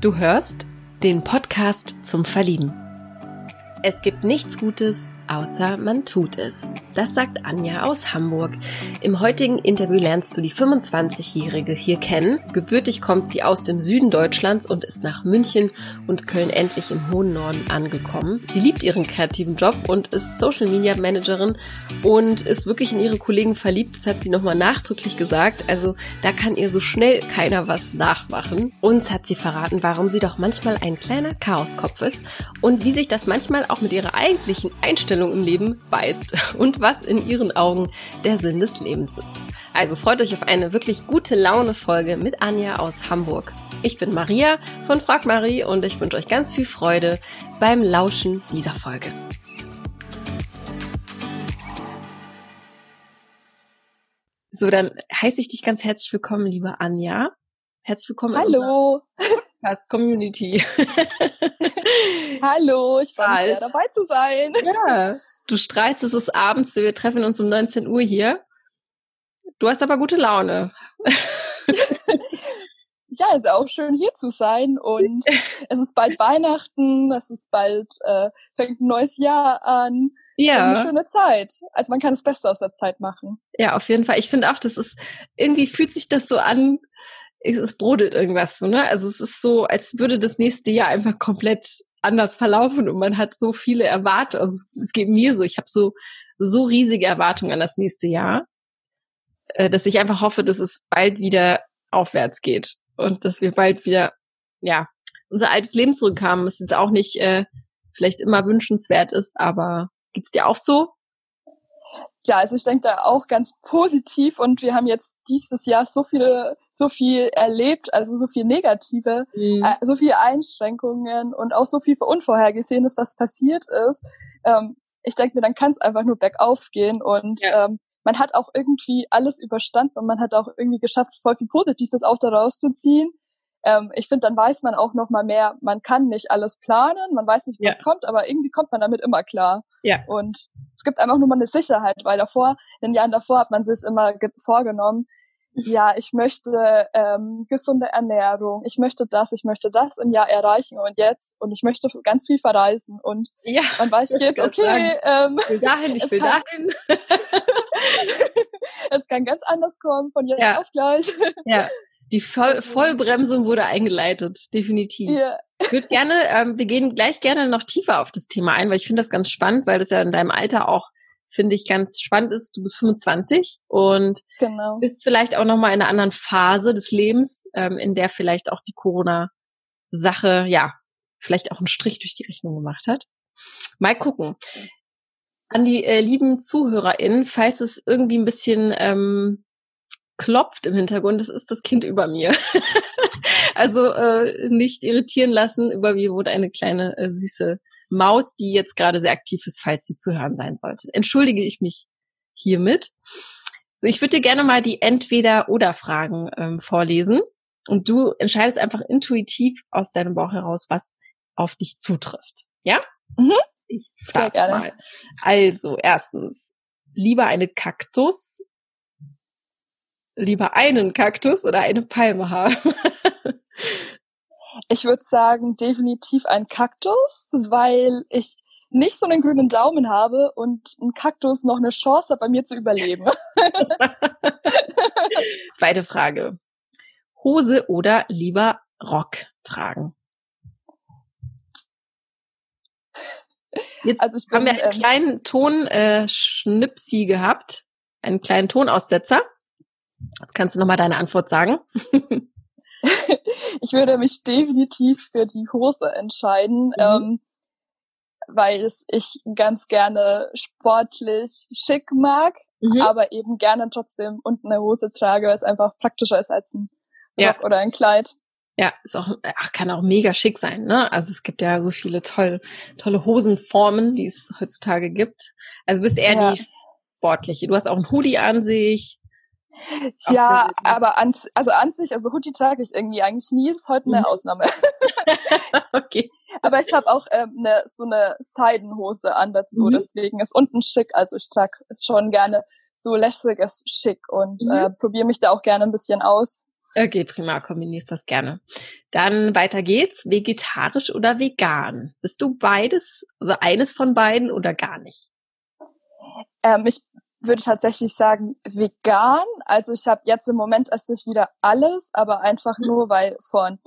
Du hörst den Podcast zum Verlieben. Es gibt nichts Gutes, außer man tut es. Das sagt Anja aus Hamburg. Im heutigen Interview lernst du die 25-Jährige hier kennen. Gebürtig kommt sie aus dem Süden Deutschlands und ist nach München und Köln endlich im hohen Norden angekommen. Sie liebt ihren kreativen Job und ist Social Media Managerin und ist wirklich in ihre Kollegen verliebt. Das hat sie nochmal nachdrücklich gesagt. Also da kann ihr so schnell keiner was nachmachen. Uns hat sie verraten, warum sie doch manchmal ein kleiner Chaoskopf ist und wie sich das manchmal auch mit ihrer eigentlichen Einstellung Einstellung im Leben beißt und was in ihren Augen der Sinn des Lebens ist. Also freut euch auf eine wirklich gute Laune Folge mit Anja aus Hamburg. Ich bin Maria von Frag Marie und ich wünsche euch ganz viel Freude beim Lauschen dieser Folge. So, dann heiße ich dich ganz herzlich willkommen, liebe Anja. Herzlich willkommen. Hallo. Podcast Community. Hallo, ich freue mich sehr, dabei zu sein. Ja, du strahlst, es ist abends, wir treffen uns um 19 Uhr hier. Du hast aber gute Laune. ja, es ist auch schön hier zu sein und es ist bald Weihnachten, es ist bald, äh, fängt ein neues Jahr an. Ja. Eine schöne Zeit. Also man kann das Beste aus der Zeit machen. Ja, auf jeden Fall. Ich finde auch, das ist, irgendwie fühlt sich das so an, es brodelt irgendwas, so, ne? Also es ist so, als würde das nächste Jahr einfach komplett anders verlaufen und man hat so viele Erwartungen. Also es, es geht mir so, ich habe so so riesige Erwartungen an das nächste Jahr, äh, dass ich einfach hoffe, dass es bald wieder aufwärts geht und dass wir bald wieder, ja, unser altes Leben zurückkamen. Was jetzt auch nicht äh, vielleicht immer wünschenswert ist, aber geht's dir auch so? Ja, also ich denke da auch ganz positiv und wir haben jetzt dieses Jahr so viele so viel erlebt, also so viel Negative, mhm. äh, so viele Einschränkungen und auch so viel Unvorhergesehenes, was passiert ist. Ähm, ich denke mir, dann kann es einfach nur bergauf gehen und ja. ähm, man hat auch irgendwie alles überstanden und man hat auch irgendwie geschafft, voll viel Positives auch daraus zu ziehen. Ähm, ich finde, dann weiß man auch noch mal mehr, man kann nicht alles planen, man weiß nicht, was ja. kommt, aber irgendwie kommt man damit immer klar. Ja. Und es gibt einfach nur mal eine Sicherheit, weil davor, in den Jahren davor hat man sich immer vorgenommen, ja, ich möchte ähm, gesunde Ernährung, ich möchte das, ich möchte das im Jahr erreichen und jetzt und ich möchte ganz viel verreisen und ja, man weiß jetzt, okay, ähm, ich will dahin, ich will kann, dahin. es kann ganz anders kommen von jetzt ja. auf gleich. Ja, die Voll Vollbremsung wurde eingeleitet, definitiv. Ja. Ich würde gerne, ähm, wir gehen gleich gerne noch tiefer auf das Thema ein, weil ich finde das ganz spannend, weil das ja in deinem Alter auch finde ich ganz spannend ist. Du bist 25 und genau. bist vielleicht auch noch mal in einer anderen Phase des Lebens, ähm, in der vielleicht auch die Corona-Sache, ja, vielleicht auch einen Strich durch die Rechnung gemacht hat. Mal gucken. An die äh, lieben ZuhörerInnen, falls es irgendwie ein bisschen ähm, klopft im Hintergrund, das ist das Kind über mir. also äh, nicht irritieren lassen, über mir wohnt eine kleine äh, süße Maus, die jetzt gerade sehr aktiv ist, falls sie zu hören sein sollte. Entschuldige ich mich hiermit. So, ich würde dir gerne mal die Entweder-Oder-Fragen ähm, vorlesen und du entscheidest einfach intuitiv aus deinem Bauch heraus, was auf dich zutrifft. Ja? Mhm. Ich starte mal. Also, erstens, lieber eine Kaktus, lieber einen Kaktus oder eine Palme haben? Ich würde sagen, definitiv ein Kaktus, weil ich nicht so einen grünen Daumen habe und ein Kaktus noch eine Chance hat, bei mir zu überleben. Zweite Frage. Hose oder lieber Rock tragen? Jetzt also ich bin, haben wir einen ähm, kleinen Tonschnipsi äh, gehabt, einen kleinen Tonaussetzer. Jetzt kannst du nochmal deine Antwort sagen. ich würde mich definitiv für die Hose entscheiden, mhm. ähm, weil es ich ganz gerne sportlich schick mag, mhm. aber eben gerne trotzdem unten eine Hose trage, weil es einfach praktischer ist als ein Rock ja. oder ein Kleid. Ja, ist auch, ach, kann auch mega schick sein, ne? Also es gibt ja so viele toll, tolle Hosenformen, die es heutzutage gibt. Also bist eher ja. die sportliche. Du hast auch ein Hoodie an sich. Ja, aber an, also an sich, also Hoodie trage ich irgendwie eigentlich nie, ist heute eine mhm. Ausnahme. okay. Aber ich habe auch ähm, ne, so eine Seidenhose an dazu, mhm. deswegen ist unten schick, also ich trage schon gerne so lässiges Schick und mhm. äh, probiere mich da auch gerne ein bisschen aus. Okay, prima, kombinierst das gerne. Dann weiter geht's. Vegetarisch oder vegan? Bist du beides, oder eines von beiden oder gar nicht? Ähm, ich würde tatsächlich sagen vegan. Also ich habe jetzt im Moment esse ich wieder alles, aber einfach mhm. nur, weil von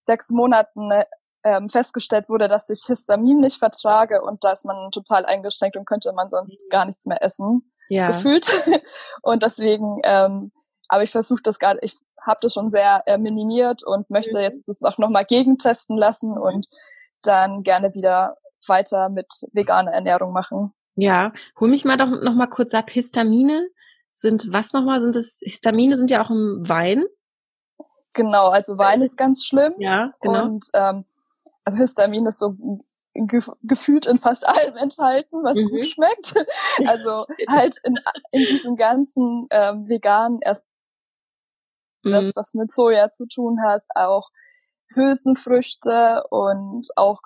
sechs Monaten ähm, festgestellt wurde, dass ich Histamin nicht vertrage und da ist man total eingeschränkt und könnte man sonst mhm. gar nichts mehr essen, ja. gefühlt. und deswegen, ähm, aber ich versuche das gerade, ich habe das schon sehr äh, minimiert und möchte mhm. jetzt das auch nochmal gegentesten lassen und dann gerne wieder weiter mit veganer Ernährung machen. Ja, hol mich mal doch noch mal kurz ab. Histamine sind was nochmal? Sind es Histamine sind ja auch im Wein? Genau, also Wein ist ganz schlimm. Ja, genau. Und ähm, also Histamin ist so gef gefühlt in fast allem enthalten, was mhm. gut schmeckt. Also halt in, in diesem ganzen ähm, veganen erst mhm. das, was mit Soja zu tun hat, auch Hülsenfrüchte und auch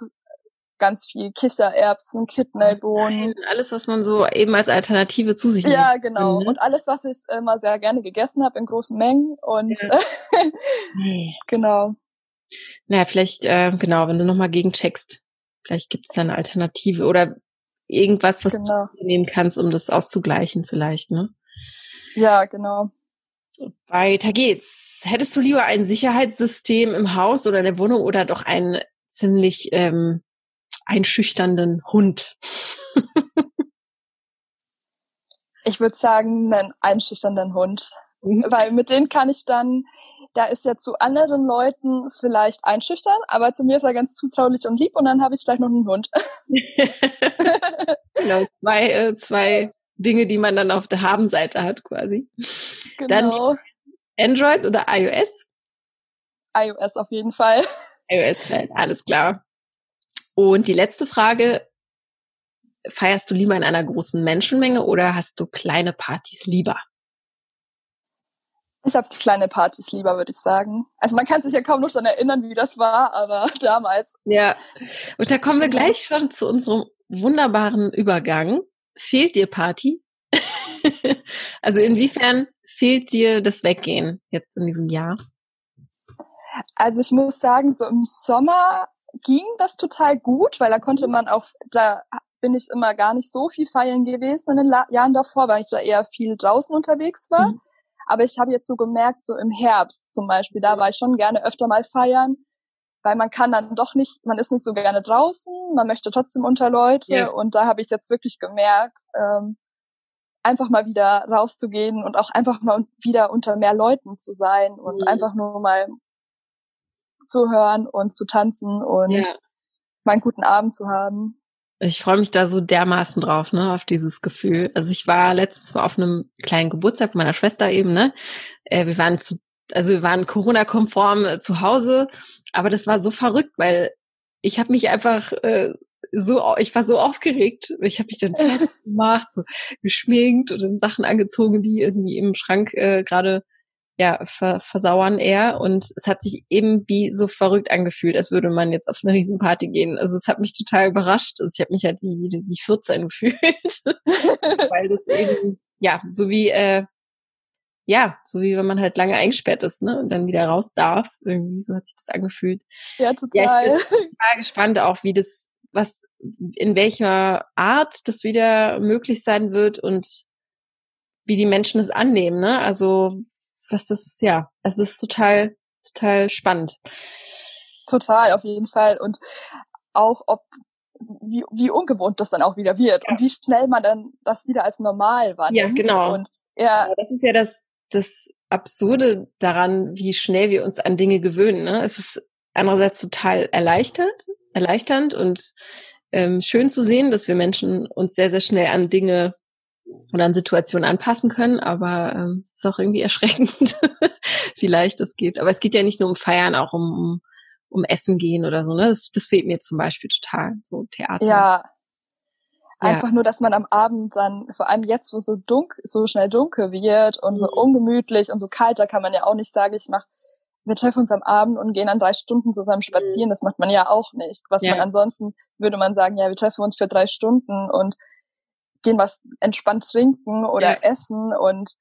ganz viel Kichererbsen, Kidneybohnen. Alles, was man so eben als Alternative zu sich nimmt. Ja, genau. Mhm. Und alles, was ich immer sehr gerne gegessen habe in großen Mengen. Und ja. genau. Naja, vielleicht, äh, genau, wenn du nochmal gegencheckst, vielleicht gibt es da eine Alternative oder irgendwas, was genau. du nehmen kannst, um das auszugleichen vielleicht, ne? Ja, genau. Weiter geht's. Hättest du lieber ein Sicherheitssystem im Haus oder in der Wohnung oder doch ein ziemlich ähm, einschüchternden Hund? ich würde sagen, einen einschüchternden Hund. Mhm. Weil mit denen kann ich dann, da ist ja zu anderen Leuten vielleicht einschüchtern, aber zu mir ist er ganz zutraulich und lieb und dann habe ich gleich noch einen Hund. genau, zwei, äh, zwei Dinge, die man dann auf der Habenseite hat quasi. Genau. Dann Android oder iOS? iOS auf jeden Fall. iOS fällt, alles klar. Und die letzte Frage, feierst du lieber in einer großen Menschenmenge oder hast du kleine Partys lieber? Ich habe kleine Partys lieber, würde ich sagen. Also man kann sich ja kaum noch daran erinnern, wie das war, aber damals. Ja. Und da kommen wir gleich schon zu unserem wunderbaren Übergang. Fehlt dir Party? also inwiefern fehlt dir das Weggehen jetzt in diesem Jahr? Also ich muss sagen, so im Sommer ging das total gut, weil da konnte man auch, da bin ich immer gar nicht so viel feiern gewesen in den La Jahren davor, weil ich da eher viel draußen unterwegs war. Mhm. Aber ich habe jetzt so gemerkt, so im Herbst zum Beispiel, da war ich schon gerne öfter mal feiern, weil man kann dann doch nicht, man ist nicht so gerne draußen, man möchte trotzdem unter Leute ja. und da habe ich jetzt wirklich gemerkt, ähm, einfach mal wieder rauszugehen und auch einfach mal wieder unter mehr Leuten zu sein und mhm. einfach nur mal zu hören und zu tanzen und ja. mal einen guten Abend zu haben. Ich freue mich da so dermaßen drauf, ne, auf dieses Gefühl. Also ich war letztes Mal auf einem kleinen Geburtstag meiner Schwester eben, ne. Äh, wir waren zu, also wir waren Corona-konform äh, zu Hause, aber das war so verrückt, weil ich habe mich einfach äh, so, ich war so aufgeregt. Ich habe mich dann gemacht, so geschminkt und dann Sachen angezogen, die irgendwie im Schrank äh, gerade ja, ver versauern eher. Und es hat sich eben wie so verrückt angefühlt, als würde man jetzt auf eine Riesenparty gehen. Also es hat mich total überrascht. Also ich habe mich halt wie, wie, wie 14 gefühlt. Weil das eben, ja, so wie, äh, ja, so wie wenn man halt lange eingesperrt ist, ne, und dann wieder raus darf. Irgendwie, so hat sich das angefühlt. Ja, total. Ja, ich bin total gespannt auch, wie das, was, in welcher Art das wieder möglich sein wird und wie die Menschen es annehmen, ne? Also was das, ja, es ist total, total spannend. Total, auf jeden Fall. Und auch, ob, wie, wie ungewohnt das dann auch wieder wird ja. und wie schnell man dann das wieder als normal wahrnimmt. Ja, genau. Und, ja. Das ist ja das, das Absurde daran, wie schnell wir uns an Dinge gewöhnen. Ne? Es ist andererseits total erleichtert, erleichternd und ähm, schön zu sehen, dass wir Menschen uns sehr, sehr schnell an Dinge oder an Situationen anpassen können, aber ähm, es ist auch irgendwie erschreckend, vielleicht das geht. Aber es geht ja nicht nur um Feiern, auch um, um, um Essen gehen oder so, ne? Das, das fehlt mir zum Beispiel total, so Theater. Ja. Einfach ja. nur, dass man am Abend dann, vor allem jetzt, wo so dunkel, so schnell dunkel wird und mhm. so ungemütlich und so kalt, da kann man ja auch nicht sagen, ich mach, wir treffen uns am Abend und gehen dann drei Stunden zusammen spazieren. Mhm. Das macht man ja auch nicht. Was ja. man ansonsten würde man sagen, ja, wir treffen uns für drei Stunden und gehen was entspannt trinken oder ja. essen und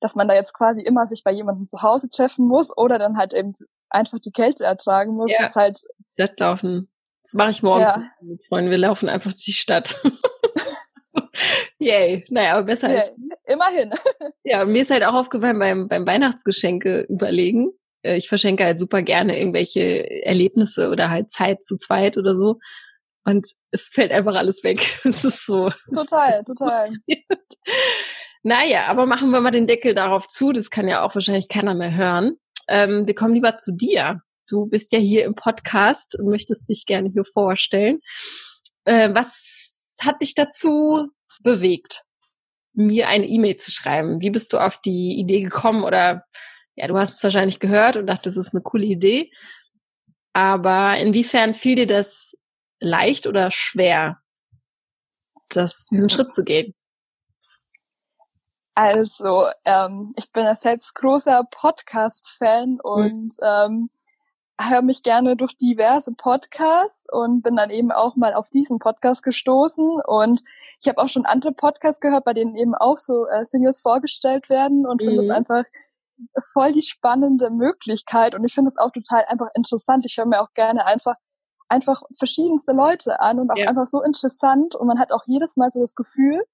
dass man da jetzt quasi immer sich bei jemandem zu Hause treffen muss oder dann halt eben einfach die Kälte ertragen muss. Ja. ist halt Stadtlaufen. Das mache ich morgens ja. mit Freunden. Wir laufen einfach durch die Stadt. Yay. Naja, aber besser yeah. als. Immerhin. ja, mir ist halt auch aufgefallen beim, beim Weihnachtsgeschenke überlegen. Äh, ich verschenke halt super gerne irgendwelche Erlebnisse oder halt Zeit zu zweit oder so. Und es fällt einfach alles weg. Es ist so. Total, total. Naja, aber machen wir mal den Deckel darauf zu. Das kann ja auch wahrscheinlich keiner mehr hören. Ähm, wir kommen lieber zu dir. Du bist ja hier im Podcast und möchtest dich gerne hier vorstellen. Äh, was hat dich dazu bewegt, mir eine E-Mail zu schreiben? Wie bist du auf die Idee gekommen? Oder ja, du hast es wahrscheinlich gehört und dachtest, das ist eine coole Idee. Aber inwiefern fiel dir das leicht oder schwer, das, diesen Schritt zu gehen? Also, ähm, ich bin ja selbst großer Podcast-Fan mhm. und ähm, höre mich gerne durch diverse Podcasts und bin dann eben auch mal auf diesen Podcast gestoßen und ich habe auch schon andere Podcasts gehört, bei denen eben auch so äh, Singles vorgestellt werden und mhm. finde es einfach voll die spannende Möglichkeit und ich finde es auch total einfach interessant. Ich höre mir auch gerne einfach einfach verschiedenste Leute an und auch ja. einfach so interessant und man hat auch jedes Mal so das Gefühl,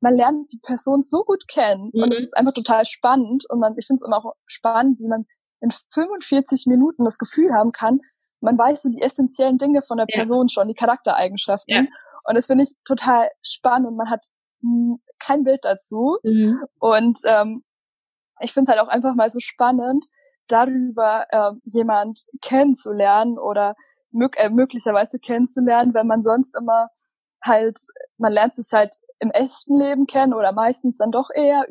man lernt die Person so gut kennen mhm. und es ist einfach total spannend und man, ich finde es immer auch spannend, wie man in 45 Minuten das Gefühl haben kann, man weiß so die essentiellen Dinge von der Person ja. schon, die Charaktereigenschaften. Ja. Und das finde ich total spannend und man hat kein Bild dazu. Mhm. Und ähm, ich finde es halt auch einfach mal so spannend, darüber ähm, jemand kennenzulernen oder mög äh, möglicherweise kennenzulernen, wenn man sonst immer halt, man lernt sich halt im echten Leben kennen oder meistens dann doch eher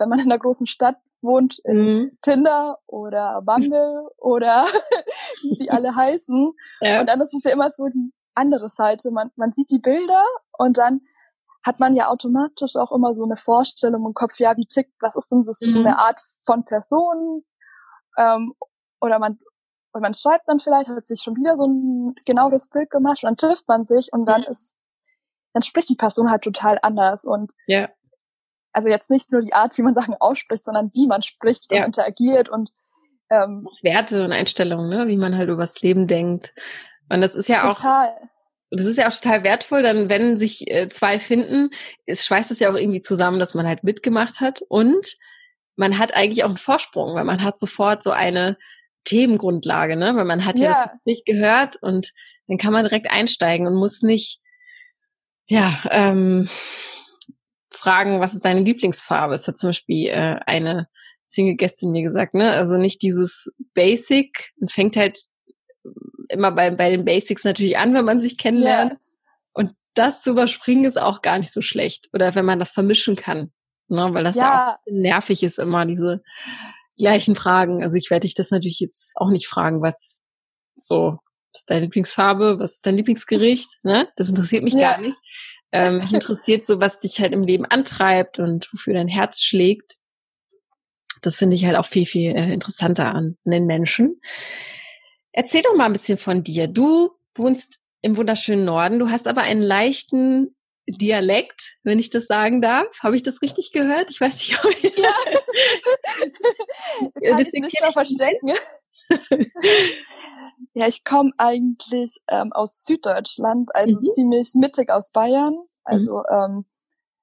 wenn man in einer großen Stadt wohnt, in mhm. Tinder oder Bumble oder wie sie alle heißen. Ja. Und dann ist es ja immer so die andere Seite. Man, man sieht die Bilder und dann hat man ja automatisch auch immer so eine Vorstellung im Kopf, ja, wie tickt, was ist denn das für mhm. eine Art von Person? Ähm, oder man und man schreibt dann vielleicht, hat sich schon wieder so ein genau das Bild gemacht und dann trifft man sich und dann ist, dann spricht die Person halt total anders und ja also jetzt nicht nur die Art, wie man Sachen ausspricht, sondern wie man spricht ja. und interagiert und ähm, auch Werte und Einstellungen, ne? wie man halt über das Leben denkt. Und das ist ja total. auch das ist ja auch total wertvoll, dann wenn sich äh, zwei finden, es schweißt es ja auch irgendwie zusammen, dass man halt mitgemacht hat und man hat eigentlich auch einen Vorsprung, weil man hat sofort so eine Themengrundlage, ne? Weil man hat ja, ja das nicht gehört und dann kann man direkt einsteigen und muss nicht ja ähm, fragen, was ist deine Lieblingsfarbe? Es hat zum Beispiel äh, eine Single-Gästin mir gesagt, ne? Also nicht dieses Basic, und fängt halt immer bei, bei den Basics natürlich an, wenn man sich kennenlernt. Yeah. Und das zu überspringen ist auch gar nicht so schlecht. Oder wenn man das vermischen kann. Ne? Weil das ja, ja auch nervig ist immer, diese gleichen Fragen. Also ich werde dich das natürlich jetzt auch nicht fragen, was so, was ist deine Lieblingsfarbe, was ist dein Lieblingsgericht, ne? Das interessiert mich ja. gar nicht. Ähm, mich interessiert so, was dich halt im Leben antreibt und wofür dein Herz schlägt. Das finde ich halt auch viel, viel äh, interessanter an, an den Menschen. Erzähl doch mal ein bisschen von dir. Du wohnst im wunderschönen Norden. Du hast aber einen leichten Dialekt, wenn ich das sagen darf. Habe ich das richtig gehört? Ich weiß nicht, ob ich... Ja. Kann ich nicht mehr verstecken. Ja, ich komme eigentlich ähm, aus Süddeutschland, also mhm. ziemlich mittig aus Bayern, also mhm. ähm,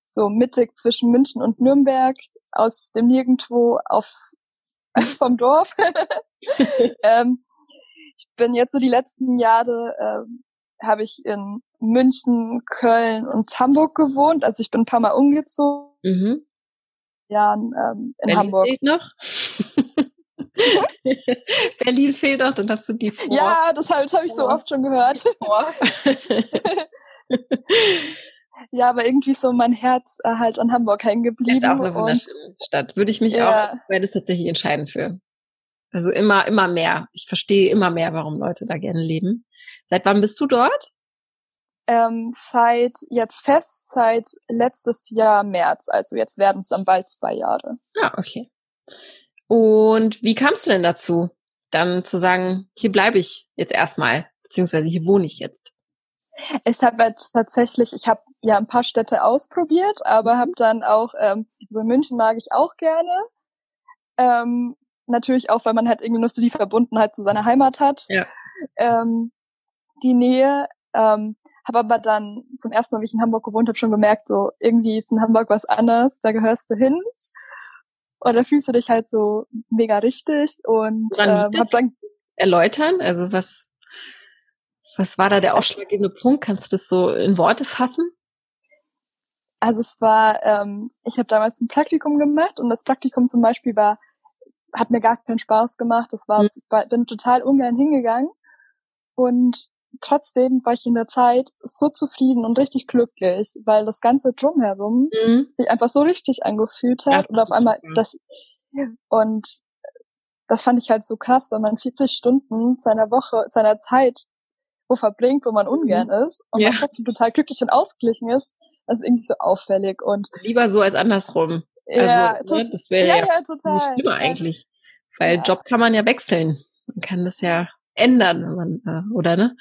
so mittig zwischen München und Nürnberg, aus dem Nirgendwo auf vom Dorf. ähm, ich bin jetzt so die letzten Jahre ähm, habe ich in München, Köln und Hamburg gewohnt. Also ich bin ein paar Mal umgezogen. Mhm. Ja, ähm, in Berlin Hamburg. noch? Berlin fehlt auch, dann hast du die vor. Ja, das habe hab ich so oft schon gehört. ja, aber irgendwie so mein Herz äh, halt an Hamburg hängen geblieben. Ist auch eine wunderschöne Stadt. Würde ich mich ja. auch, wäre das tatsächlich entscheiden für. Also immer, immer mehr. Ich verstehe immer mehr, warum Leute da gerne leben. Seit wann bist du dort? Ähm, seit jetzt fest, seit letztes Jahr März. Also jetzt werden es dann bald zwei Jahre. Ah, okay. Und wie kamst du denn dazu, dann zu sagen, hier bleibe ich jetzt erstmal, beziehungsweise hier wohne ich jetzt? Ich habe halt tatsächlich, ich habe ja ein paar Städte ausprobiert, aber habe dann auch, ähm, so München mag ich auch gerne. Ähm, natürlich auch, weil man halt irgendwie nur so die Verbundenheit zu seiner Heimat hat. Ja. Ähm, die Nähe. Ähm, habe aber dann zum ersten Mal, wie ich in Hamburg gewohnt habe, schon gemerkt, so irgendwie ist in Hamburg was anderes, da gehörst du hin. Und da fühlst du dich halt so mega richtig und ähm, hab dann erläutern, also was was war da der ausschlaggebende Punkt? Kannst du das so in Worte fassen? Also es war, ähm, ich habe damals ein Praktikum gemacht und das Praktikum zum Beispiel war, hat mir gar keinen Spaß gemacht. Das war, mhm. ich bin total ungern hingegangen und trotzdem war ich in der Zeit so zufrieden und richtig glücklich, weil das ganze drumherum mhm. sich einfach so richtig angefühlt hat ja, und auf einmal das und das fand ich halt so krass, wenn man 40 Stunden seiner Woche, seiner Zeit wo verbringt, wo man ungern mhm. ist und ja. man trotzdem total glücklich und ausgeglichen ist, das ist irgendwie so auffällig und lieber so als andersrum. Ja, also, ne, das wäre ja, ja, total, schlimmer total. eigentlich, weil ja. Job kann man ja wechseln. Man kann das ja ändern, wenn man, äh, oder ne?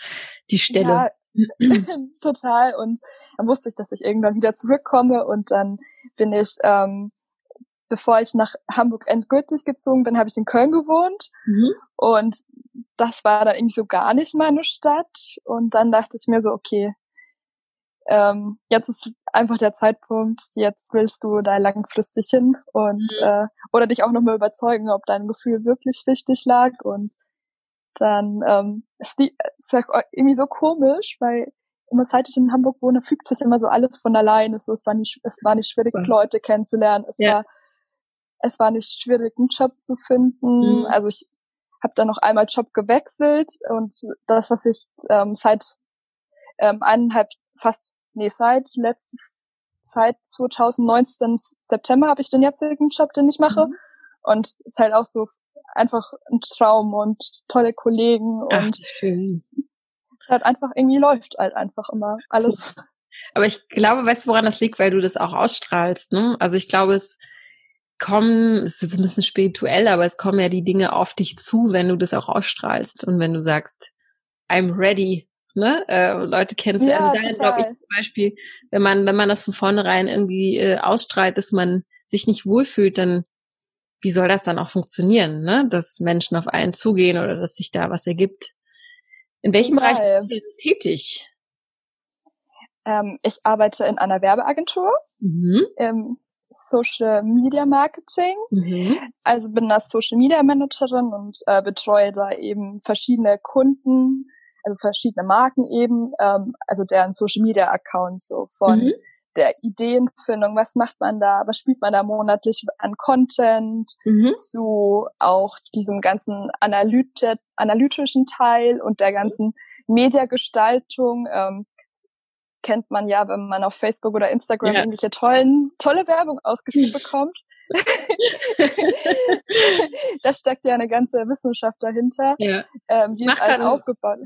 Die Stelle. Ja, total. Und dann wusste ich, dass ich irgendwann wieder zurückkomme und dann bin ich, ähm, bevor ich nach Hamburg endgültig gezogen bin, habe ich in Köln gewohnt. Mhm. Und das war dann irgendwie so gar nicht meine Stadt. Und dann dachte ich mir so, okay, ähm, jetzt ist einfach der Zeitpunkt, jetzt willst du da langfristig hin und mhm. äh, oder dich auch nochmal überzeugen, ob dein Gefühl wirklich richtig lag und dann ähm, ist, die, ist das irgendwie so komisch, weil immer seit ich in Hamburg wohne, fügt sich immer so alles von alleine. So, es war nicht, es war nicht schwierig, Leute kennenzulernen. Es ja. war, es war nicht schwierig, einen Job zu finden. Mhm. Also ich habe dann noch einmal Job gewechselt und das, was ich ähm, seit ähm, eineinhalb, fast, nee, seit letztes, seit 2019 September habe ich den jetzigen Job, den ich mache. Mhm. Und ist halt auch so einfach ein Traum und tolle Kollegen Ach, und schön. halt einfach irgendwie läuft halt einfach immer alles. Aber ich glaube, weißt du, woran das liegt, weil du das auch ausstrahlst, ne? Also ich glaube, es kommen, es ist jetzt ein bisschen spirituell, aber es kommen ja die Dinge auf dich zu, wenn du das auch ausstrahlst und wenn du sagst, I'm ready, ne? Äh, Leute kennen es. Ja, also da glaube ich zum Beispiel, wenn man, wenn man das von vornherein irgendwie äh, ausstrahlt, dass man sich nicht wohlfühlt, dann wie soll das dann auch funktionieren, ne? dass Menschen auf einen zugehen oder dass sich da was ergibt? In welchem Total. Bereich bist du tätig? Ähm, ich arbeite in einer Werbeagentur mhm. im Social Media Marketing. Mhm. Also bin da Social Media Managerin und äh, betreue da eben verschiedene Kunden, also verschiedene Marken eben, ähm, also deren Social Media Accounts so von mhm der Ideenfindung, was macht man da, was spielt man da monatlich an Content, mhm. zu auch diesem ganzen Analyt analytischen Teil und der ganzen Mediagestaltung. Ähm, kennt man ja, wenn man auf Facebook oder Instagram ja. irgendwelche tollen, tolle Werbung ausgespielt bekommt. da steckt ja eine ganze Wissenschaft dahinter. Ja. Ähm, wie ist alles aufgebaut?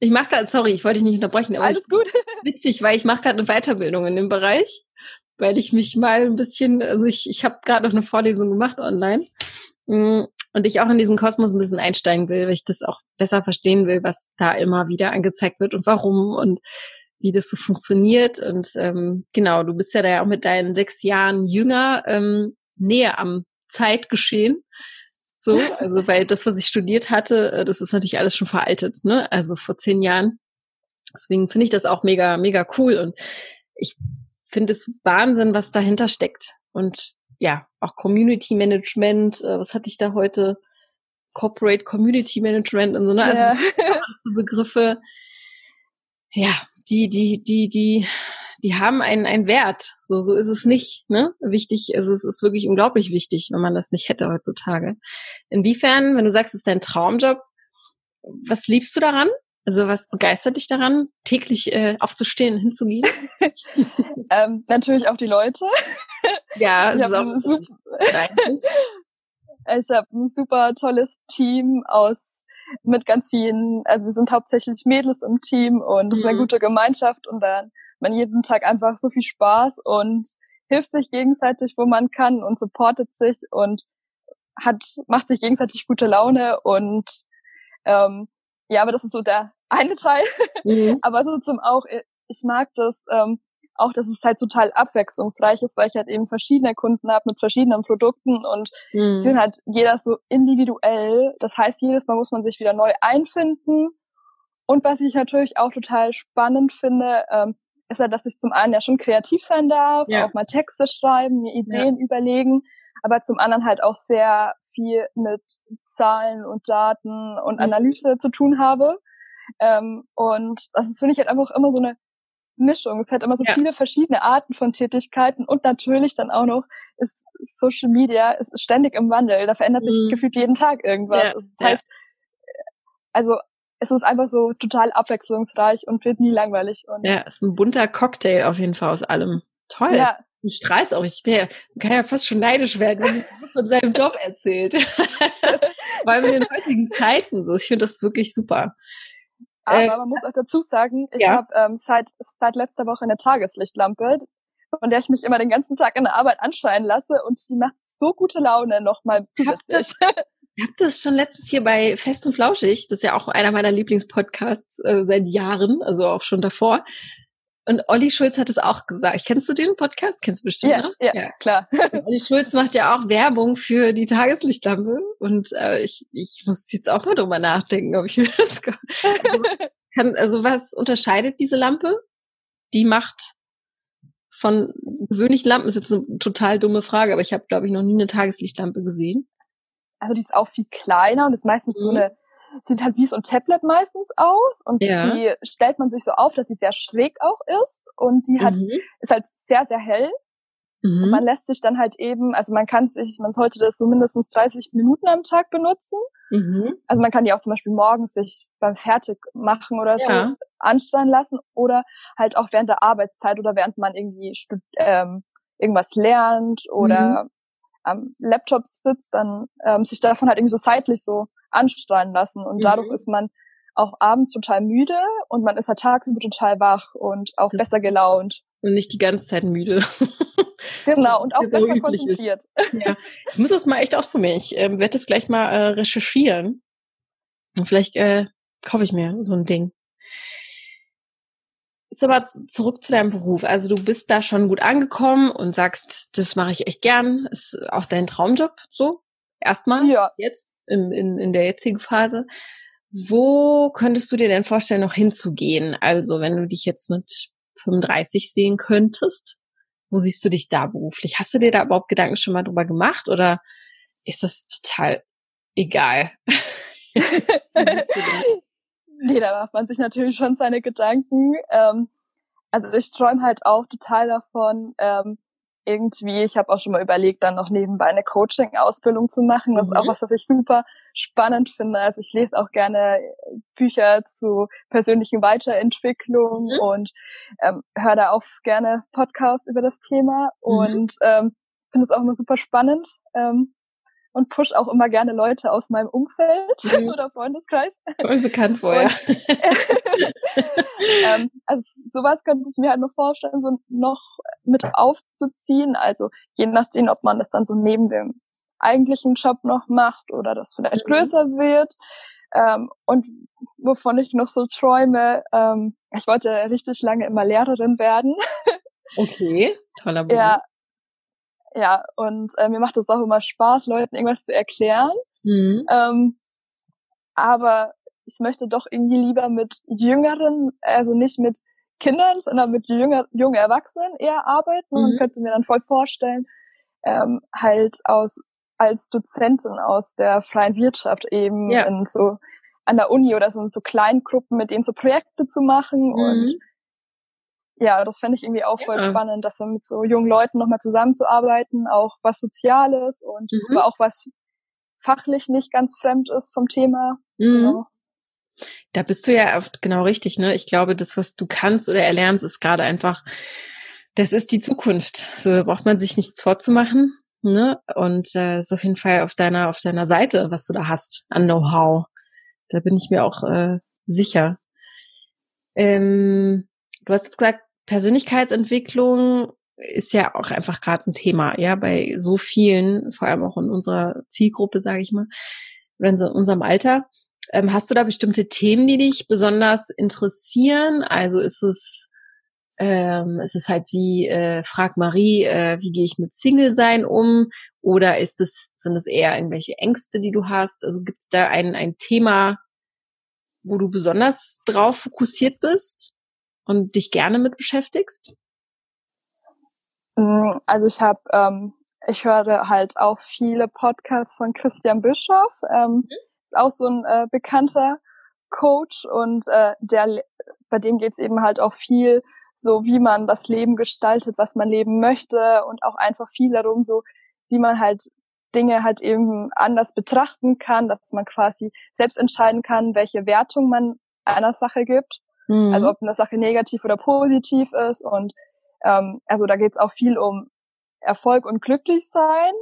Ich mache gerade, sorry, ich wollte dich nicht unterbrechen, aber alles gut. witzig, weil ich mache gerade eine Weiterbildung in dem Bereich, weil ich mich mal ein bisschen, also ich, ich habe gerade noch eine Vorlesung gemacht online mm, und ich auch in diesen Kosmos ein bisschen einsteigen will, weil ich das auch besser verstehen will, was da immer wieder angezeigt wird und warum und wie das so funktioniert. Und ähm, genau, du bist ja da ja auch mit deinen sechs Jahren jünger. Ähm, näher am Zeitgeschehen. So, also weil das, was ich studiert hatte, äh, das ist natürlich alles schon veraltet, ne? Also vor zehn Jahren. Deswegen finde ich das auch mega, mega cool. Und ich finde es Wahnsinn, was dahinter steckt. Und ja, auch Community Management, äh, was hatte ich da heute? Corporate Community Management und so, ne? Also ja. so Begriffe, ja, die, die, die, die die haben einen, einen Wert. So, so ist es nicht. Ne? Wichtig, also es ist wirklich unglaublich wichtig, wenn man das nicht hätte heutzutage. Inwiefern, wenn du sagst, es ist dein Traumjob, was liebst du daran? Also was begeistert dich daran, täglich äh, aufzustehen, hinzugehen? ähm, natürlich auch die Leute. Ja, ich habe ein, hab ein super tolles Team aus mit ganz vielen, also wir sind hauptsächlich Mädels im Team und es ist eine mhm. gute Gemeinschaft und dann man jeden Tag einfach so viel Spaß und hilft sich gegenseitig, wo man kann und supportet sich und hat, macht sich gegenseitig gute Laune und ähm, ja, aber das ist so der eine Teil. Mhm. aber so zum auch, ich mag das, ähm, auch, dass es halt total abwechslungsreich ist, weil ich halt eben verschiedene Kunden habe mit verschiedenen Produkten und mhm. sind halt jeder so individuell. Das heißt, jedes Mal muss man sich wieder neu einfinden. Und was ich natürlich auch total spannend finde, ähm, ist ja, dass ich zum einen ja schon kreativ sein darf, ja. auch mal Texte schreiben, mir Ideen ja. überlegen, aber zum anderen halt auch sehr viel mit Zahlen und Daten und mhm. Analyse zu tun habe. Ähm, und das ist, finde ich, halt einfach immer so eine Mischung. Es hat immer so ja. viele verschiedene Arten von Tätigkeiten und natürlich dann auch noch ist Social Media ist ständig im Wandel. Da verändert sich mhm. gefühlt jeden Tag irgendwas. Ja. Das heißt, also es ist einfach so total abwechslungsreich und wird nie langweilig. Und ja, es ist ein bunter Cocktail auf jeden Fall aus allem. Toll. Ja. Ein Streis auch. Ich wär, kann ja fast schon neidisch werden, wenn er von seinem Job erzählt. Weil in den heutigen Zeiten so. Ich finde das wirklich super. Aber äh, man muss auch dazu sagen, ich ja. habe ähm, seit, seit letzter Woche eine Tageslichtlampe, von der ich mich immer den ganzen Tag in der Arbeit anscheinen lasse und die macht so gute Laune nochmal zusätzlich. Ich habe das schon letztens hier bei Fest und Flauschig, das ist ja auch einer meiner Lieblingspodcasts äh, seit Jahren, also auch schon davor. Und Olli Schulz hat es auch gesagt. Kennst du den Podcast? Kennst du bestimmt, ja, ne? Ja, ja, klar. Olli Schulz macht ja auch Werbung für die Tageslichtlampe. Und äh, ich, ich muss jetzt auch mal drüber nachdenken, ob ich mir das kann. kann. Also was unterscheidet diese Lampe? Die macht von gewöhnlichen Lampen, ist jetzt eine total dumme Frage, aber ich habe, glaube ich, noch nie eine Tageslichtlampe gesehen. Also die ist auch viel kleiner und ist meistens mhm. so eine, sieht halt wie so ein Tablet meistens aus und ja. die stellt man sich so auf, dass sie sehr schräg auch ist und die hat, mhm. ist halt sehr, sehr hell. Mhm. Und man lässt sich dann halt eben, also man kann sich, man sollte das so mindestens 30 Minuten am Tag benutzen. Mhm. Also man kann die auch zum Beispiel morgens sich beim Fertigmachen oder ja. so anstrahlen lassen oder halt auch während der Arbeitszeit oder während man irgendwie ähm, irgendwas lernt oder mhm am Laptop sitzt, dann ähm, sich davon halt irgendwie so seitlich so anstrahlen lassen. Und mhm. dadurch ist man auch abends total müde und man ist halt tagsüber total wach und auch besser gelaunt. Und nicht die ganze Zeit müde. genau, und auch besser konzentriert. Ja. Ich muss das mal echt ausprobieren. Ich äh, werde das gleich mal äh, recherchieren. Und vielleicht äh, kaufe ich mir so ein Ding. Ist aber zurück zu deinem Beruf. Also du bist da schon gut angekommen und sagst, das mache ich echt gern. Ist auch dein Traumjob so? Erstmal? Ja. Jetzt, in, in, in der jetzigen Phase. Wo könntest du dir denn vorstellen, noch hinzugehen? Also wenn du dich jetzt mit 35 sehen könntest, wo siehst du dich da beruflich? Hast du dir da überhaupt Gedanken schon mal drüber gemacht oder ist das total egal? Nee, da macht man sich natürlich schon seine Gedanken. Ähm, also ich träume halt auch total davon, ähm, irgendwie, ich habe auch schon mal überlegt, dann noch nebenbei eine Coaching-Ausbildung zu machen. Das mhm. ist auch mhm. was, was ich super spannend finde. Also ich lese auch gerne Bücher zu persönlichen Weiterentwicklung mhm. und ähm, höre da auch gerne Podcasts über das Thema mhm. und ähm, finde es auch immer super spannend. Ähm, und push auch immer gerne Leute aus meinem Umfeld mhm. oder Freundeskreis. bekannt vorher. ähm, also sowas könnte ich mir halt noch vorstellen, so noch mit aufzuziehen. Also je nachdem, ob man das dann so neben dem eigentlichen Job noch macht oder das vielleicht mhm. größer wird. Ähm, und wovon ich noch so träume, ähm, ich wollte richtig lange immer Lehrerin werden. Okay, toller Beruf. Ja, ja, und äh, mir macht es auch immer Spaß, Leuten irgendwas zu erklären. Mhm. Ähm, aber ich möchte doch irgendwie lieber mit Jüngeren, also nicht mit Kindern, sondern mit jünger, jungen Erwachsenen eher arbeiten mhm. und könnte mir dann voll vorstellen, ähm, halt aus als Dozentin aus der freien Wirtschaft eben ja. in so an der Uni oder so in so kleinen Gruppen mit denen so Projekte zu machen mhm. und ja, das fände ich irgendwie auch voll ja. spannend, dass dann mit so jungen Leuten nochmal zusammenzuarbeiten, auch was Soziales und mhm. aber auch was fachlich nicht ganz fremd ist vom Thema. Mhm. Genau. Da bist du ja oft genau richtig, ne? Ich glaube, das, was du kannst oder erlernst, ist gerade einfach, das ist die Zukunft. So, da braucht man sich nichts vorzumachen, ne? Und äh, ist auf jeden Fall auf deiner, auf deiner Seite, was du da hast an Know-how. Da bin ich mir auch äh, sicher. Ähm, du hast jetzt gesagt, Persönlichkeitsentwicklung ist ja auch einfach gerade ein Thema, ja, bei so vielen, vor allem auch in unserer Zielgruppe, sage ich mal, in unserem Alter. Ähm, hast du da bestimmte Themen, die dich besonders interessieren? Also ist es ähm, ist es halt wie, äh, frag Marie, äh, wie gehe ich mit Single-Sein um? Oder ist es, sind es eher irgendwelche Ängste, die du hast? Also gibt es da ein, ein Thema, wo du besonders drauf fokussiert bist und dich gerne mit beschäftigst? Mm, also ich habe, ähm, ich höre halt auch viele Podcasts von Christian Bischoff, ähm, mhm. ist auch so ein äh, bekannter Coach und äh, der, bei dem geht's eben halt auch viel so, wie man das Leben gestaltet, was man leben möchte und auch einfach viel darum, so wie man halt Dinge halt eben anders betrachten kann, dass man quasi selbst entscheiden kann, welche Wertung man einer Sache gibt. Mhm. Also ob eine Sache negativ oder positiv ist. Und ähm, also da geht es auch viel um Erfolg und glücklich sein.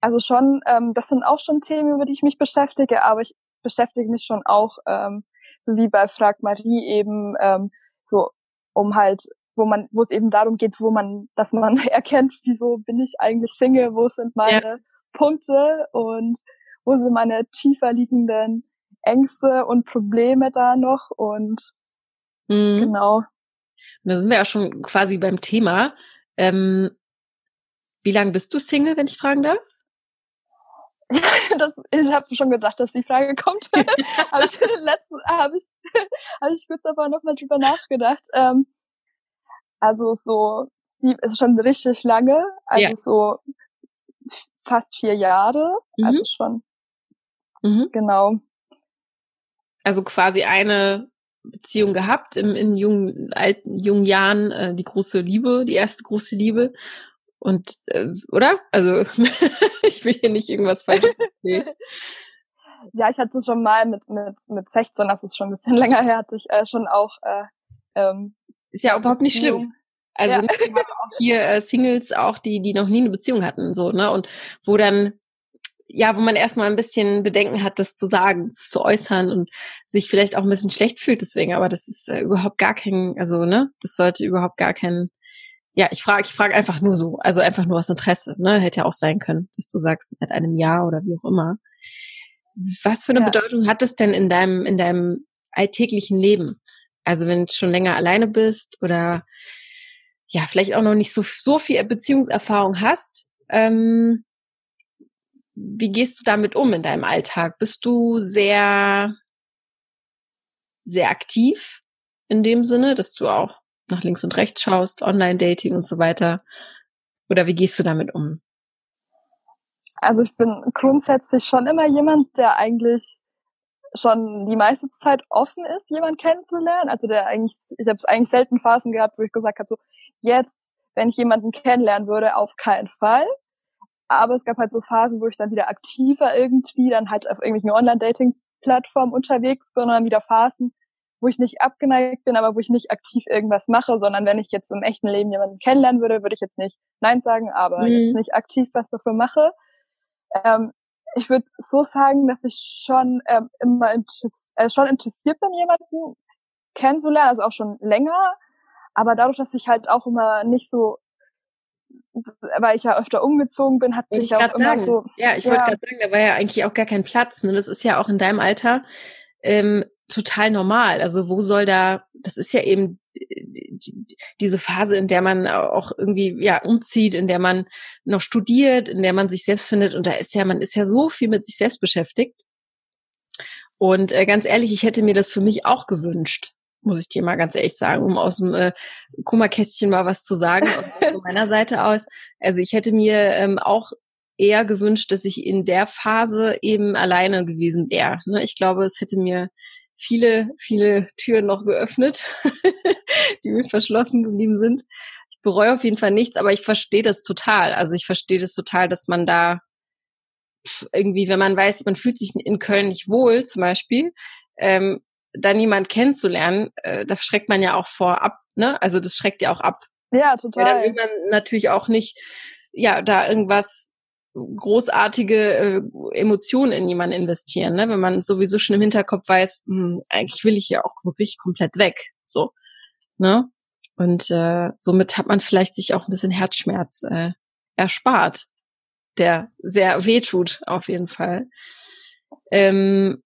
Also schon, ähm, das sind auch schon Themen, über die ich mich beschäftige, aber ich beschäftige mich schon auch, ähm, so wie bei Frag Marie eben, ähm, so um halt wo man, wo es eben darum geht, wo man, dass man erkennt, wieso bin ich eigentlich Single, wo sind meine ja. Punkte und wo sind meine tiefer liegenden Ängste und Probleme da noch und mhm. genau. Und da sind wir ja schon quasi beim Thema. Ähm, wie lange bist du Single, wenn ich fragen darf? das, ich habe schon gedacht, dass die Frage kommt. aber letzten habe ich, hab ich kurz aber nochmal drüber nachgedacht. Ähm, also so, sie ist schon richtig lange, also ja. so fast vier Jahre, mhm. also schon. Mhm. Genau. Also quasi eine Beziehung gehabt im, in jungen, alten, jungen Jahren, äh, die große Liebe, die erste große Liebe. Und, äh, oder? Also, ich will hier nicht irgendwas falsch nee. Ja, ich hatte schon mal mit, mit, mit 16, das ist schon ein bisschen länger her, hatte ich äh, schon auch äh, ähm, ist ja überhaupt nicht schlimm. Also ja. auch hier äh, Singles auch, die, die noch nie eine Beziehung hatten, so, ne? Und wo dann, ja, wo man erstmal ein bisschen Bedenken hat, das zu sagen, das zu äußern und sich vielleicht auch ein bisschen schlecht fühlt deswegen, aber das ist äh, überhaupt gar kein, also, ne, das sollte überhaupt gar kein, ja, ich frage, ich frage einfach nur so, also einfach nur aus Interesse, ne? Hätte ja auch sein können, dass du sagst, seit einem Jahr oder wie auch immer. Was für eine ja. Bedeutung hat das denn in deinem, in deinem alltäglichen Leben? Also wenn du schon länger alleine bist oder ja, vielleicht auch noch nicht so, so viel Beziehungserfahrung hast, ähm, wie gehst du damit um in deinem Alltag? Bist du sehr, sehr aktiv in dem Sinne, dass du auch nach links und rechts schaust, Online-Dating und so weiter? Oder wie gehst du damit um? Also ich bin grundsätzlich schon immer jemand, der eigentlich schon die meiste Zeit offen ist, jemand kennenzulernen. Also der eigentlich, ich habe es eigentlich selten Phasen gehabt, wo ich gesagt habe, so jetzt, wenn ich jemanden kennenlernen würde, auf keinen Fall. Aber es gab halt so Phasen, wo ich dann wieder aktiver irgendwie dann halt auf irgendwelchen Online-Dating-Plattformen unterwegs bin und dann wieder Phasen, wo ich nicht abgeneigt bin, aber wo ich nicht aktiv irgendwas mache, sondern wenn ich jetzt im echten Leben jemanden kennenlernen würde, würde ich jetzt nicht Nein sagen, aber mhm. jetzt nicht aktiv was dafür mache. Ähm, ich würde so sagen, dass ich schon ähm, immer interess äh, schon interessiert bin, jemanden kennenzulernen, also auch schon länger. Aber dadurch, dass ich halt auch immer nicht so, weil ich ja öfter umgezogen bin, hatte ich, ich auch immer sagen. so. Ja, ich ja. wollte gerade sagen, da war ja eigentlich auch gar kein Platz. Ne? Das ist ja auch in deinem Alter ähm, total normal. Also wo soll da, das ist ja eben diese Phase, in der man auch irgendwie ja umzieht, in der man noch studiert, in der man sich selbst findet und da ist ja man ist ja so viel mit sich selbst beschäftigt. Und äh, ganz ehrlich, ich hätte mir das für mich auch gewünscht, muss ich dir mal ganz ehrlich sagen, um aus dem äh, Kummerkästchen mal was zu sagen von meiner Seite aus. Also ich hätte mir ähm, auch eher gewünscht, dass ich in der Phase eben alleine gewesen wäre. Ne? Ich glaube, es hätte mir viele, viele Türen noch geöffnet, die mir verschlossen geblieben sind. Ich bereue auf jeden Fall nichts, aber ich verstehe das total. Also ich verstehe das total, dass man da irgendwie, wenn man weiß, man fühlt sich in Köln nicht wohl, zum Beispiel, ähm, dann jemand kennenzulernen, äh, da schreckt man ja auch vor ab, ne? Also das schreckt ja auch ab. Ja, total. Ja, dann will man natürlich auch nicht, ja, da irgendwas großartige äh, Emotionen in jemanden investieren, ne? wenn man sowieso schon im Hinterkopf weiß, mh, hm, eigentlich will ich ja auch wirklich komplett weg, so, ne? Und äh, somit hat man vielleicht sich auch ein bisschen Herzschmerz äh, erspart, der sehr wehtut auf jeden Fall. Ähm,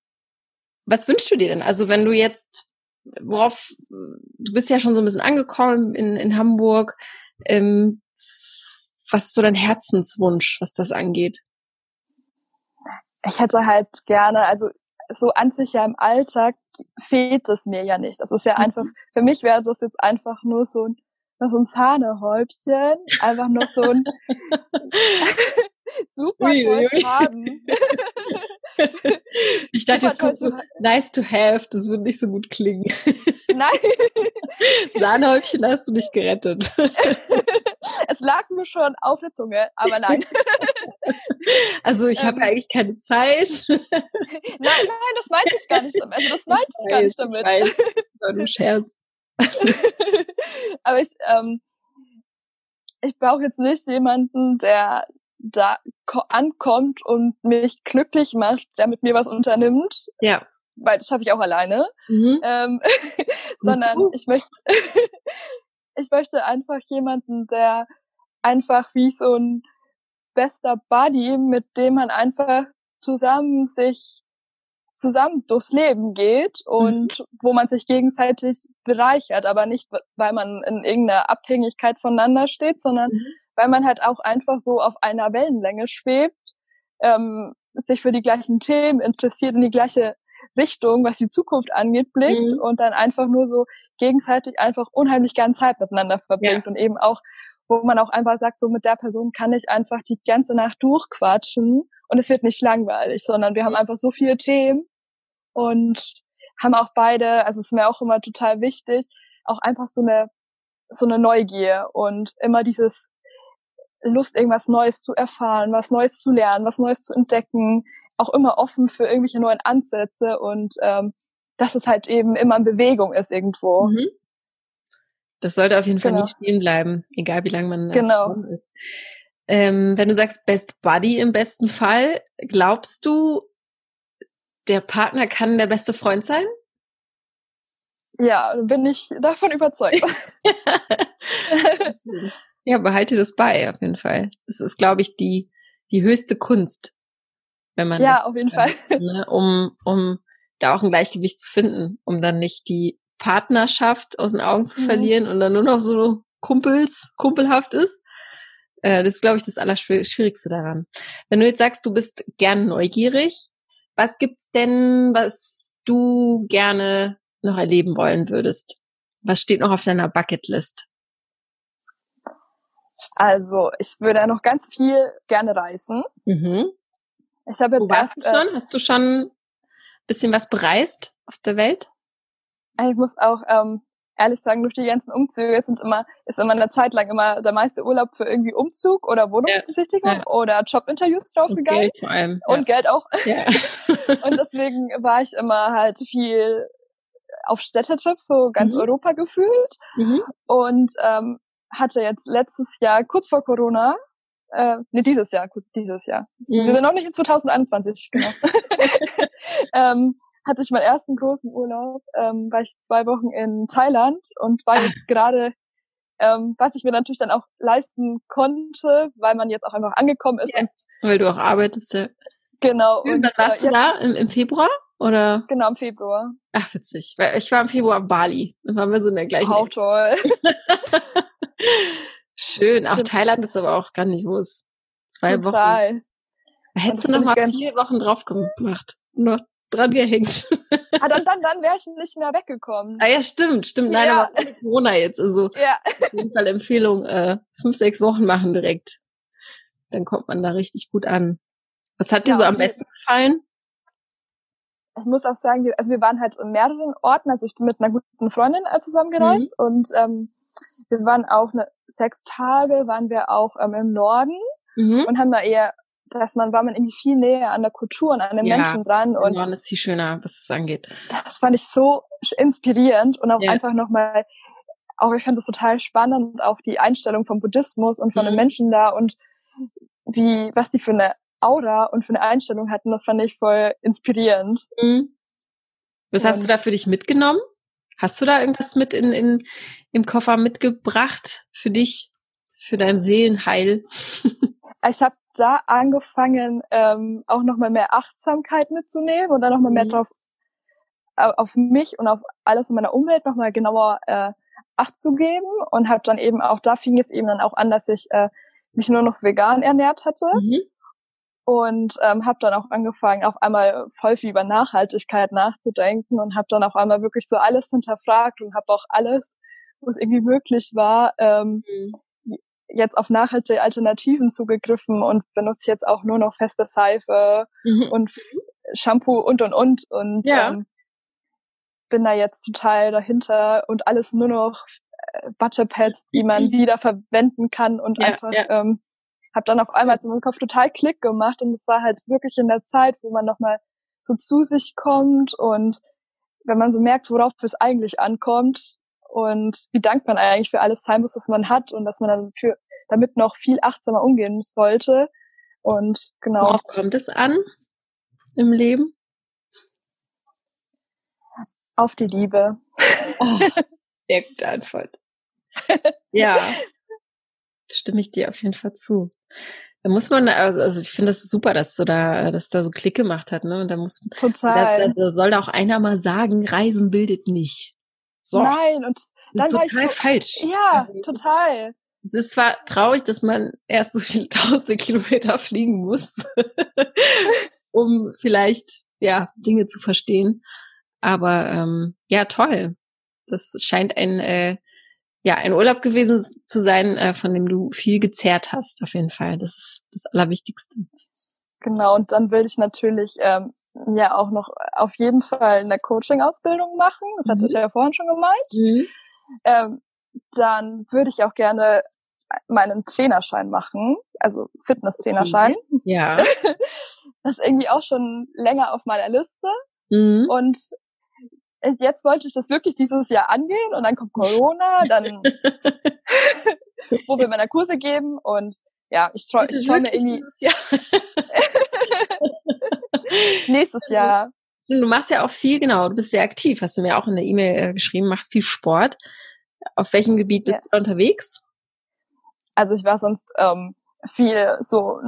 was wünschst du dir denn? Also wenn du jetzt worauf, du bist ja schon so ein bisschen angekommen in, in Hamburg. Ähm, was ist so dein Herzenswunsch, was das angeht? Ich hätte halt gerne, also so an sich ja im Alltag fehlt es mir ja nicht. Das ist ja mhm. einfach, für mich wäre das jetzt einfach nur so ein, noch so ein Sahnehäubchen, einfach noch so ein super toll zu haben. Ich dachte, jetzt kommt so nice to have, das würde nicht so gut klingen. Nein. Sahnehäubchen hast du nicht gerettet. Es lag mir schon auf der Zunge, aber nein. Also ich habe ähm, eigentlich keine Zeit. Nein, nein, das meinte ich gar nicht damit. Also das meinte ich, ich gar nicht damit. Ich weiß, war nur Scherz. aber ich, ähm, ich brauche jetzt nicht jemanden, der da ankommt und mich glücklich macht, der mit mir was unternimmt. Ja. Weil das schaffe ich auch alleine. Mhm. Ähm, sondern ich möchte, ich möchte einfach jemanden, der einfach wie so ein bester Buddy, mit dem man einfach zusammen sich zusammen durchs Leben geht und mhm. wo man sich gegenseitig bereichert, aber nicht, weil man in irgendeiner Abhängigkeit voneinander steht, sondern mhm. Weil man halt auch einfach so auf einer Wellenlänge schwebt, ähm, sich für die gleichen Themen interessiert, in die gleiche Richtung, was die Zukunft angeht, blickt mhm. und dann einfach nur so gegenseitig einfach unheimlich gern Zeit miteinander verbringt yes. und eben auch, wo man auch einfach sagt, so mit der Person kann ich einfach die ganze Nacht durchquatschen und es wird nicht langweilig, sondern wir haben einfach so viele Themen und haben auch beide, also es ist mir auch immer total wichtig, auch einfach so eine so eine Neugier und immer dieses Lust, irgendwas Neues zu erfahren, was Neues zu lernen, was Neues zu entdecken, auch immer offen für irgendwelche neuen Ansätze und ähm, dass es halt eben immer in Bewegung ist irgendwo. Mhm. Das sollte auf jeden Fall genau. nicht stehen bleiben, egal wie lange man genau. ist. Ähm, wenn du sagst Best Buddy im besten Fall, glaubst du, der Partner kann der beste Freund sein? Ja, bin ich davon überzeugt. ja, behalte das bei, auf jeden Fall. Das ist, glaube ich, die, die höchste Kunst, wenn man ja, das, auf jeden Fall, ne, um, um da auch ein Gleichgewicht zu finden, um dann nicht die Partnerschaft aus den Augen zu mhm. verlieren und dann nur noch so Kumpels, kumpelhaft ist. Äh, das ist, glaube ich, das Allerschwierigste daran. Wenn du jetzt sagst, du bist gern neugierig, was gibt's denn, was du gerne noch erleben wollen würdest? Was steht noch auf deiner Bucketlist? Also, ich würde noch ganz viel gerne reisen. Mhm. Ich habe jetzt Wo warst erst, du schon? Äh, Hast du schon bisschen was bereist auf der Welt? Ich muss auch ähm, ehrlich sagen, durch die ganzen Umzüge sind immer, ist immer eine Zeit lang immer der meiste Urlaub für irgendwie Umzug oder Wohnungsbesichtigung ja, ja. oder Jobinterviews draufgegangen. Und Geld vor allem. Und ja. Geld auch. Ja. und deswegen war ich immer halt viel auf Städtetrips, so ganz mhm. Europa gefühlt. Mhm. Und ähm, hatte jetzt letztes Jahr, kurz vor Corona, äh, nee, dieses Jahr, gut, dieses Jahr. Mhm. Wir sind noch nicht in 2021, genau. ähm, hatte ich meinen ersten großen Urlaub, ähm, war ich zwei Wochen in Thailand und war jetzt gerade, ähm, was ich mir natürlich dann auch leisten konnte, weil man jetzt auch einfach angekommen ist. Ja, und weil du auch arbeitest, ja. Genau. Und, und warst äh, du da? Im, Im Februar? Oder? Genau, im Februar. Ach, witzig. Weil ich war im Februar in Bali. Da waren wir so in der gleichen. Auch toll. Schön. Auch Thailand ist aber auch grandios. Zwei Total. Wochen. Hättest du noch mal vier Wochen drauf gemacht. Noch dran gehängt. Ah, dann, dann, dann wäre ich nicht mehr weggekommen. Ah ja, stimmt, stimmt. Nein, ja. aber Corona jetzt. Also ja. auf jeden Fall Empfehlung, äh, fünf, sechs Wochen machen direkt. Dann kommt man da richtig gut an. Was hat dir ja, so am besten gefallen? Ich muss auch sagen, also wir waren halt in mehreren Orten. Also ich bin mit einer guten Freundin äh, zusammengereist mhm. und ähm, wir waren auch eine, sechs Tage waren wir auch ähm, im Norden mhm. und haben da eher, dass man war man irgendwie viel näher an der Kultur und an den ja, Menschen dran und Norden ist viel schöner, was es angeht. Das fand ich so inspirierend und auch ja. einfach nochmal, auch ich fand das total spannend, auch die Einstellung vom Buddhismus und von mhm. den Menschen da und wie, was die für eine Aura und für eine Einstellung hatten, das fand ich voll inspirierend. Mhm. Was und hast du da für dich mitgenommen? Hast du da irgendwas mit in, in, im Koffer mitgebracht für dich, für dein Seelenheil? ich habe da angefangen, ähm, auch nochmal mehr Achtsamkeit mitzunehmen und dann nochmal mehr mhm. drauf auf mich und auf alles in meiner Umwelt nochmal genauer äh, Acht zu geben und habe dann eben auch, da fing es eben dann auch an, dass ich äh, mich nur noch vegan ernährt hatte. Mhm. Und ähm, habe dann auch angefangen, auf einmal voll viel über Nachhaltigkeit nachzudenken und habe dann auf einmal wirklich so alles hinterfragt und habe auch alles, was irgendwie möglich war, ähm, mhm. jetzt auf nachhaltige Alternativen zugegriffen und benutze jetzt auch nur noch feste Seife mhm. und Shampoo und und und und ja. ähm, bin da jetzt total dahinter und alles nur noch äh, Butterpads, die man wieder verwenden kann und ja, einfach ja. ähm, habe dann auf einmal zu meinem Kopf total Klick gemacht und es war halt wirklich in der Zeit, wo man nochmal so zu sich kommt und wenn man so merkt, worauf es eigentlich ankommt und wie dankbar man eigentlich für alles sein muss, was man hat und dass man dann für, damit noch viel achtsamer umgehen sollte. Und genau. Worauf kommt es an im Leben? Auf die Liebe. Oh, sehr gute Antwort. Ja, stimme ich dir auf jeden Fall zu. Da muss man, also, also ich finde das super, dass du da, dass da so Klick gemacht hat, ne? Und da muss, total. Da, da soll da auch einer mal sagen, Reisen bildet nicht. So. Nein, und das dann ist total so, falsch. Ja, also, total. Es ist zwar traurig, dass man erst so viele tausende Kilometer fliegen muss, um vielleicht ja Dinge zu verstehen. Aber ähm, ja, toll. Das scheint ein äh, ja, ein Urlaub gewesen zu sein, äh, von dem du viel gezehrt hast, auf jeden Fall. Das ist das Allerwichtigste. Genau, und dann will ich natürlich ähm, ja auch noch auf jeden Fall eine Coaching-Ausbildung machen. Das mhm. hatte ich ja vorhin schon gemeint. Mhm. Ähm, dann würde ich auch gerne meinen Trainerschein machen, also Fitness-Trainerschein. Mhm. Ja. Das ist irgendwie auch schon länger auf meiner Liste. Mhm. Und jetzt wollte ich das wirklich dieses Jahr angehen und dann kommt Corona, dann wo wir meine Kurse geben und ja, ich traue ich trau mir irgendwie Jahr? nächstes Jahr. Du machst ja auch viel, genau, du bist sehr aktiv, hast du mir auch in der E-Mail äh, geschrieben, machst viel Sport. Auf welchem Gebiet bist ja. du unterwegs? Also ich war sonst ähm, viel so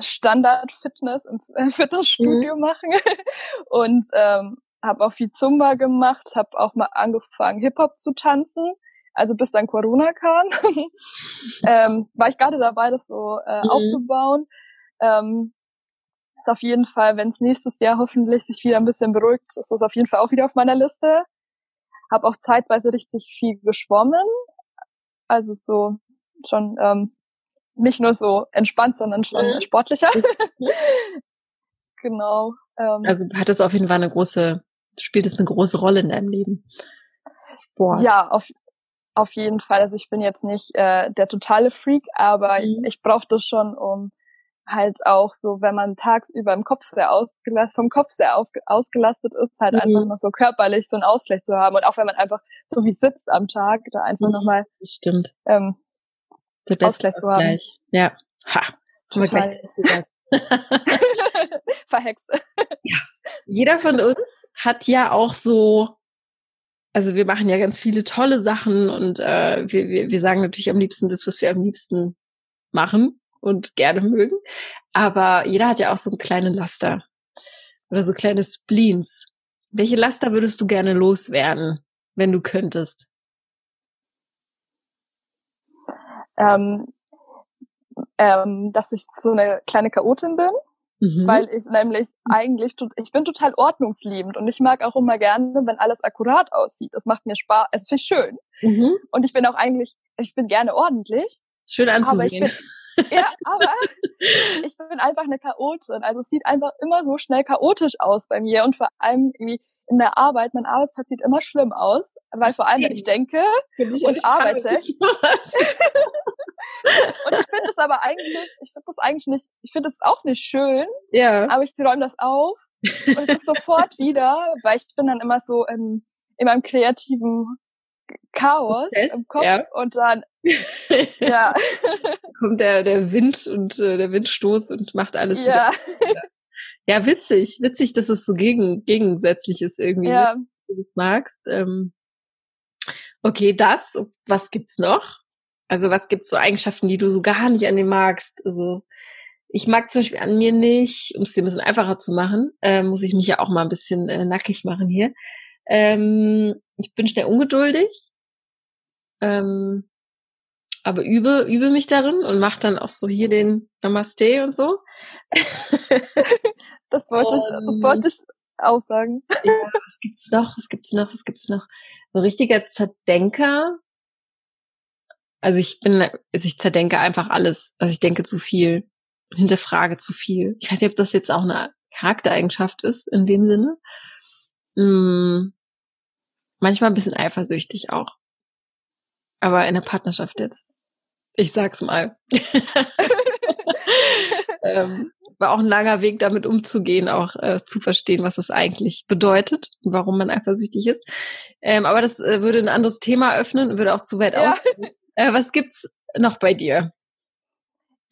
Standard-Fitness im äh, Fitnessstudio mhm. machen und ähm, habe auch viel Zumba gemacht, habe auch mal angefangen, Hip-Hop zu tanzen. Also bis dann Corona kam, ähm, war ich gerade dabei, das so äh, mhm. aufzubauen. Ähm, ist auf jeden Fall, wenn es nächstes Jahr hoffentlich sich wieder ein bisschen beruhigt, ist das auf jeden Fall auch wieder auf meiner Liste. Habe auch zeitweise richtig viel geschwommen. Also so schon ähm, nicht nur so entspannt, sondern schon mhm. sportlicher. genau. Ähm, also hat es auf jeden Fall eine große spielt es eine große Rolle in deinem Leben? Sport. Ja, auf, auf jeden Fall. Also ich bin jetzt nicht äh, der totale Freak, aber mhm. ich, ich brauche das schon, um halt auch so, wenn man tagsüber im Kopf sehr ausgelastet, vom Kopf sehr auf, ausgelastet ist, halt mhm. einfach noch so körperlich so einen Ausgleich zu haben. Und auch wenn man einfach so wie sitzt am Tag, da einfach mhm. nochmal das stimmt. Ähm, der Ausgleich zu haben. Ja. Ha. Haben wir gleich gesagt. Verhext. Ja. Jeder von uns hat ja auch so, also wir machen ja ganz viele tolle Sachen und äh, wir, wir, wir sagen natürlich am liebsten das, was wir am liebsten machen und gerne mögen. Aber jeder hat ja auch so einen kleinen Laster oder so kleine Spleens. Welche Laster würdest du gerne loswerden, wenn du könntest? Ähm, ähm, dass ich so eine kleine Chaotin bin, mhm. weil ich nämlich eigentlich, ich bin total ordnungsliebend und ich mag auch immer gerne, wenn alles akkurat aussieht. Das macht mir Spaß, es ist schön. Mhm. Und ich bin auch eigentlich, ich bin gerne ordentlich. Schön anzusehen. Aber ich bin, ja, aber ich bin einfach eine Chaotin. Also es sieht einfach immer so schnell chaotisch aus bei mir und vor allem irgendwie in der Arbeit, mein Arbeitsplatz sieht immer schlimm aus, weil vor allem, wenn ich denke und arbeite, Und ich finde es aber eigentlich, ich finde das eigentlich nicht, ich finde es auch nicht schön. Ja. Aber ich räume das auf und es ist sofort wieder, weil ich bin dann immer so im, in meinem kreativen Chaos Prozess, im Kopf ja. und dann ja. kommt der der Wind und äh, der Windstoß und macht alles ja. wieder. Ja, witzig, witzig, dass es so gegen gegensätzlich ist irgendwie, ja. wenn du das magst. Ähm, okay, das. Was gibt's noch? Also was gibt's so Eigenschaften, die du so gar nicht an dem magst? Also ich mag zum Beispiel an mir nicht, um es dir ein bisschen einfacher zu machen, äh, muss ich mich ja auch mal ein bisschen äh, nackig machen hier. Ähm, ich bin schnell ungeduldig, ähm, aber übe, übe mich darin und mache dann auch so hier den Namaste und so. das wollte ich, das wollte ich auch sagen. Ja, was gibt's noch? Was gibt's noch? Was gibt's noch? So richtiger Zerdenker. Also ich bin, also ich zerdenke einfach alles. Also ich denke zu viel, hinterfrage zu viel. Ich weiß nicht, ob das jetzt auch eine Charaktereigenschaft ist in dem Sinne. Hm, manchmal ein bisschen eifersüchtig auch. Aber in der Partnerschaft jetzt. Ich sag's mal. ähm, war auch ein langer Weg, damit umzugehen, auch äh, zu verstehen, was das eigentlich bedeutet und warum man eifersüchtig ist. Ähm, aber das äh, würde ein anderes Thema öffnen und würde auch zu weit ja. aus. Äh, was gibt's noch bei dir?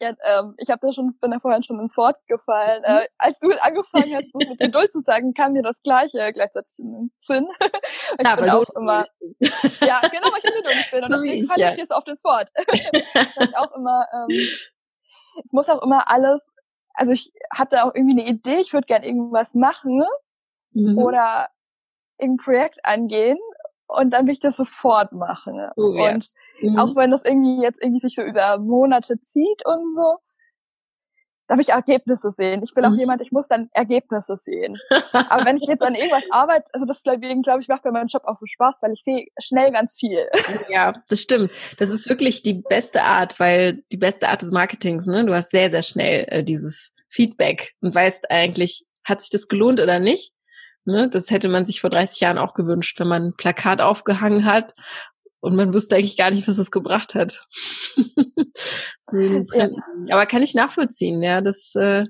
Ja, ähm, ich habe da schon, bin da vorhin schon ins Wort gefallen. Mhm. Äh, als du angefangen hast, das mit Geduld zu sagen, kam mir das Gleiche gleichzeitig in den Sinn. ich ja, bin auch immer, ja, genau, ich bin geduldig bin und so deswegen falle ja. ich jetzt oft ins Wort. ich auch immer, ähm, es muss auch immer alles, also ich hatte auch irgendwie eine Idee, ich würde gern irgendwas machen mhm. oder irgendein Projekt angehen und dann will ich das sofort machen. Oh, ja. Und mhm. auch wenn das irgendwie jetzt irgendwie sich so über Monate zieht und so, darf ich Ergebnisse sehen. Ich bin mhm. auch jemand, ich muss dann Ergebnisse sehen. Aber wenn ich jetzt an irgendwas arbeite, also das deswegen glaube ich, macht mir mein Job auch so Spaß, weil ich sehe schnell ganz viel. Ja, das stimmt. Das ist wirklich die beste Art, weil die beste Art des Marketings, ne? Du hast sehr, sehr schnell äh, dieses Feedback und weißt eigentlich, hat sich das gelohnt oder nicht? Ne? Das hätte man sich vor 30 Jahren auch gewünscht, wenn man ein Plakat aufgehangen hat und man wusste eigentlich gar nicht, was es gebracht hat. so ja. Aber kann ich nachvollziehen, ja, das äh,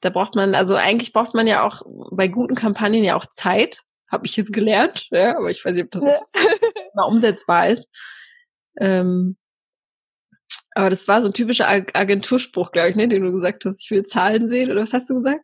da braucht man, also eigentlich braucht man ja auch bei guten Kampagnen ja auch Zeit, habe ich jetzt gelernt, ja, aber ich weiß nicht, ob das mal umsetzbar ist. Ähm, aber das war so ein typischer Agenturspruch, glaube ich, ne, den du gesagt hast, ich will Zahlen sehen, oder was hast du gesagt?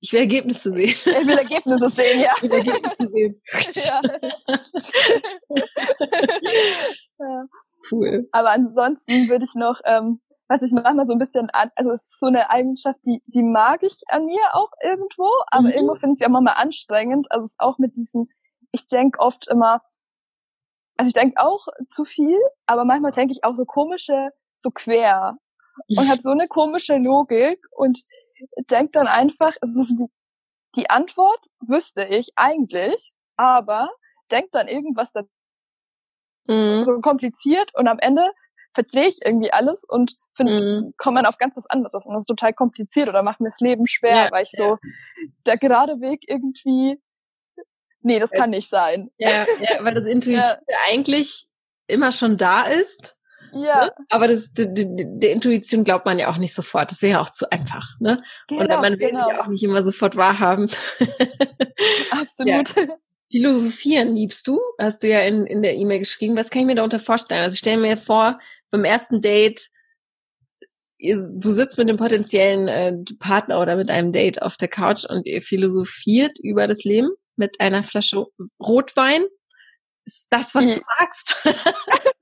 Ich will Ergebnisse sehen. Ich will Ergebnisse sehen, ja. Ich will Ergebnisse sehen. ja. Cool. Aber ansonsten würde ich noch, ähm, was ich manchmal so ein bisschen an, also es ist so eine Eigenschaft, die, die mag ich an mir auch irgendwo, aber mhm. irgendwo finde ich sie auch manchmal anstrengend. Also es ist auch mit diesem, ich denke oft immer, also ich denke auch zu viel, aber manchmal denke ich auch so komische, so quer und habe so eine komische Logik und denke dann einfach, die Antwort wüsste ich eigentlich, aber denkt dann irgendwas da mhm. so kompliziert und am Ende verdrehe ich irgendwie alles und finde, mhm. komme man auf ganz was anderes und das ist total kompliziert oder macht mir das Leben schwer, ja, weil ich ja. so der gerade Weg irgendwie nee, das kann nicht sein. Ja, ja weil das Intuitive ja. eigentlich immer schon da ist ja. Ne? Aber das, der, der Intuition glaubt man ja auch nicht sofort. Das wäre ja auch zu einfach. Ne? Genau, Und man will genau. ja auch nicht immer sofort wahrhaben. Absolut. Ja. Philosophieren liebst du? Hast du ja in, in der E-Mail geschrieben. Was kann ich mir darunter vorstellen? Also ich stelle mir vor, beim ersten Date, du sitzt mit dem potenziellen äh, Partner oder mit einem Date auf der Couch und ihr philosophiert über das Leben mit einer Flasche Rotwein. Ist das, was du magst?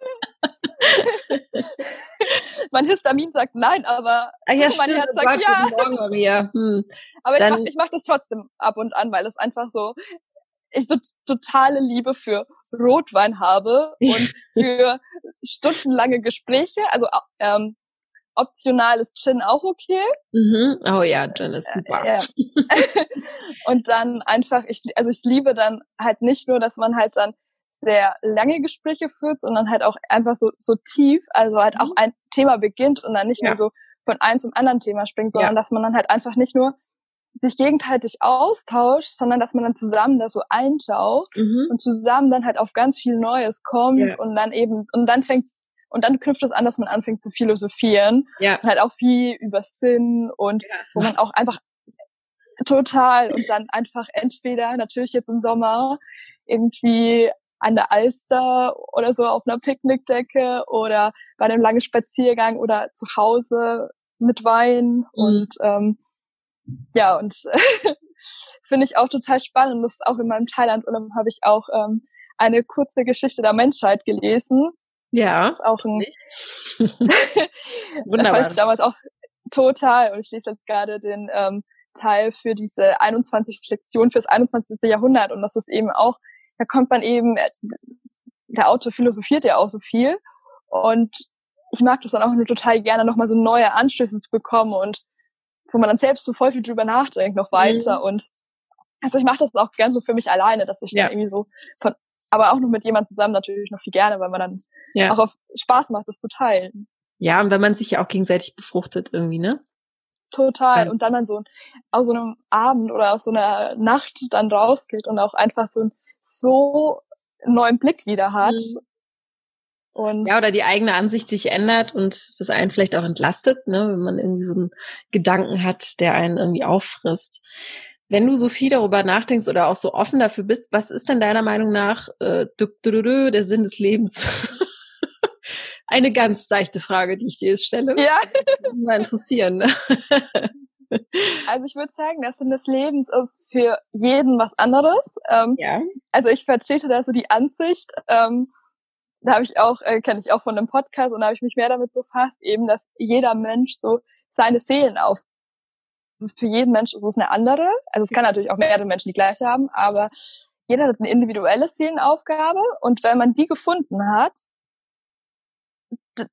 mein Histamin sagt nein, aber ah, ja, mein stimmt. Herz sagt Gott, ja. Morgen, Maria. Hm. Aber Dann, ich mache mach das trotzdem ab und an, weil es einfach so ich so totale Liebe für Rotwein habe und für stundenlange Gespräche. Also ähm, optional ist Gin auch okay. Mhm. Oh ja, Gin ist super. Äh, ja. und dann einfach, ich, also ich liebe dann halt nicht nur, dass man halt dann sehr lange Gespräche führt, sondern halt auch einfach so, so tief, also halt mhm. auch ein Thema beginnt und dann nicht ja. nur so von einem zum anderen Thema springt, sondern ja. dass man dann halt einfach nicht nur sich gegenseitig austauscht, sondern dass man dann zusammen da so einschaut mhm. und zusammen dann halt auf ganz viel Neues kommt ja. und dann eben, und dann fängt, und dann knüpft es an, dass man anfängt zu philosophieren. Ja. Und halt auch viel über Sinn und wo man auch einfach total und dann einfach entweder natürlich jetzt im Sommer irgendwie an der Alster oder so auf einer Picknickdecke oder bei einem langen Spaziergang oder zu Hause mit Wein mhm. und ähm, ja und das finde ich auch total spannend. Das ist auch in meinem Thailand-Urlaub habe ich auch ähm, eine kurze Geschichte der Menschheit gelesen Ja. auch ein Wunderbar. das ich damals auch total. Und ich lese jetzt gerade den ähm, Teil für diese 21 Lektionen fürs 21. Jahrhundert. Und das ist eben auch, da kommt man eben, äh, der Autor philosophiert ja auch so viel. Und ich mag das dann auch nur total gerne, nochmal so neue Anstöße zu bekommen und wo man dann selbst so voll viel drüber nachdenkt, noch weiter. Mhm. Und also ich mache das auch gern so für mich alleine, dass ich ja. dann irgendwie so von, aber auch noch mit jemand zusammen natürlich noch viel gerne, weil man dann ja. auch auf Spaß macht, das zu teilen. Ja, und wenn man sich ja auch gegenseitig befruchtet irgendwie, ne? Total. Ja. Und dann man so aus so einem Abend oder aus so einer Nacht dann rausgeht und auch einfach so, einen so neuen Blick wieder hat. Mhm. Und ja, oder die eigene Ansicht sich ändert und das einen vielleicht auch entlastet, ne, wenn man irgendwie so einen Gedanken hat, der einen irgendwie auffrisst. Wenn du so viel darüber nachdenkst oder auch so offen dafür bist, was ist denn deiner Meinung nach äh, der Sinn des Lebens? Eine ganz seichte Frage, die ich dir jetzt stelle. Ja. Würde mal interessieren. Also ich würde sagen, der Sinn des Lebens ist für jeden was anderes. Ähm, ja. Also ich vertrete da so die Ansicht, ähm, da habe ich auch, äh, kenne ich auch von einem Podcast und da habe ich mich mehr damit befasst, eben, dass jeder Mensch so seine Seelenaufgabe also für jeden Mensch ist es eine andere. Also es kann natürlich auch mehrere Menschen die gleiche haben, aber jeder hat eine individuelle Seelenaufgabe und wenn man die gefunden hat,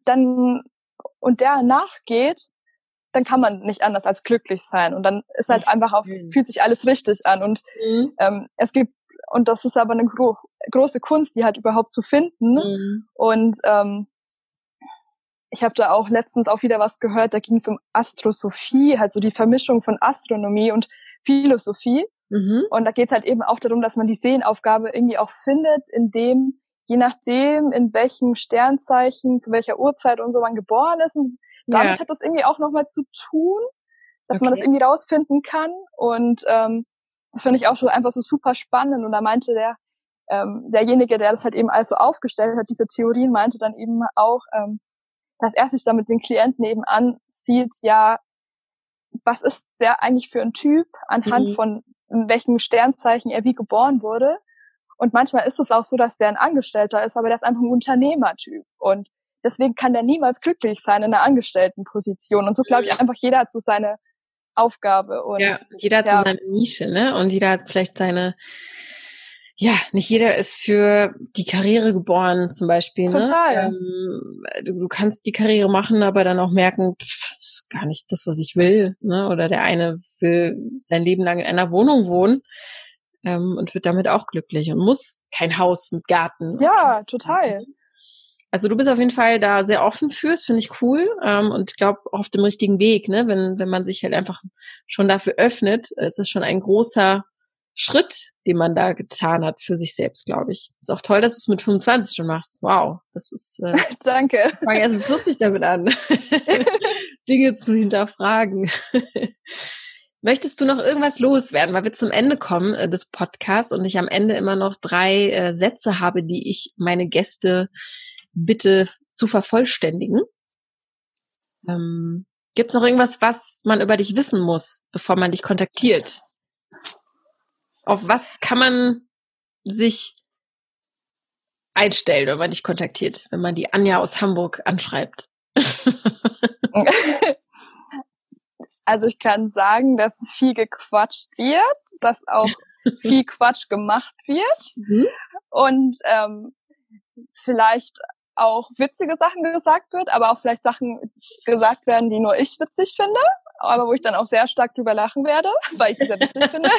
dann und der nachgeht, dann kann man nicht anders als glücklich sein und dann ist halt einfach auch fühlt sich alles richtig an und mhm. ähm, es gibt und das ist aber eine gro große Kunst, die halt überhaupt zu finden mhm. und ähm, ich habe da auch letztens auch wieder was gehört, da ging es um Astrosophie, halt so die Vermischung von Astronomie und Philosophie. Mhm. Und da geht es halt eben auch darum, dass man die Seelenaufgabe irgendwie auch findet, indem, je nachdem, in welchem Sternzeichen, zu welcher Uhrzeit und so man geboren ist. Und damit ja. hat das irgendwie auch nochmal zu tun, dass okay. man das irgendwie rausfinden kann. Und ähm, das finde ich auch schon einfach so super spannend. Und da meinte der, ähm, derjenige, der das halt eben alles so aufgestellt hat, diese Theorien, meinte dann eben auch, ähm, dass er sich dann mit den Klienten nebenan sieht, ja, was ist der eigentlich für ein Typ, anhand mhm. von welchen Sternzeichen er wie geboren wurde. Und manchmal ist es auch so, dass der ein Angestellter ist, aber der ist einfach ein Unternehmertyp. Und deswegen kann der niemals glücklich sein in einer Angestelltenposition. Und so glaube ich einfach, jeder hat so seine Aufgabe. Und, ja, jeder hat ja. so seine Nische, ne? Und jeder hat vielleicht seine ja, nicht jeder ist für die Karriere geboren, zum Beispiel. Ne? Total. Ne? Ähm, du, du, kannst die Karriere machen, aber dann auch merken, pff, ist gar nicht das, was ich will. Ne? Oder der eine will sein Leben lang in einer Wohnung wohnen ähm, und wird damit auch glücklich und muss kein Haus mit Garten. Ja, total. Also du bist auf jeden Fall da sehr offen für, das finde ich cool ähm, und ich glaube auf dem richtigen Weg, ne? Wenn wenn man sich halt einfach schon dafür öffnet, ist es schon ein großer Schritt, den man da getan hat für sich selbst, glaube ich. Ist auch toll, dass du es mit 25 schon machst. Wow, das ist. Äh, Danke. Ich fange erst mit 40 damit an, Dinge zu hinterfragen. Möchtest du noch irgendwas loswerden, weil wir zum Ende kommen äh, des Podcasts und ich am Ende immer noch drei äh, Sätze habe, die ich meine Gäste bitte zu vervollständigen? Ähm, Gibt es noch irgendwas, was man über dich wissen muss, bevor man dich kontaktiert? Auf was kann man sich einstellen, wenn man dich kontaktiert, wenn man die Anja aus Hamburg anschreibt? also ich kann sagen, dass viel gequatscht wird, dass auch viel Quatsch gemacht wird mhm. und ähm, vielleicht auch witzige Sachen gesagt wird, aber auch vielleicht Sachen gesagt werden, die nur ich witzig finde aber wo ich dann auch sehr stark drüber lachen werde, weil ich es sehr witzig finde.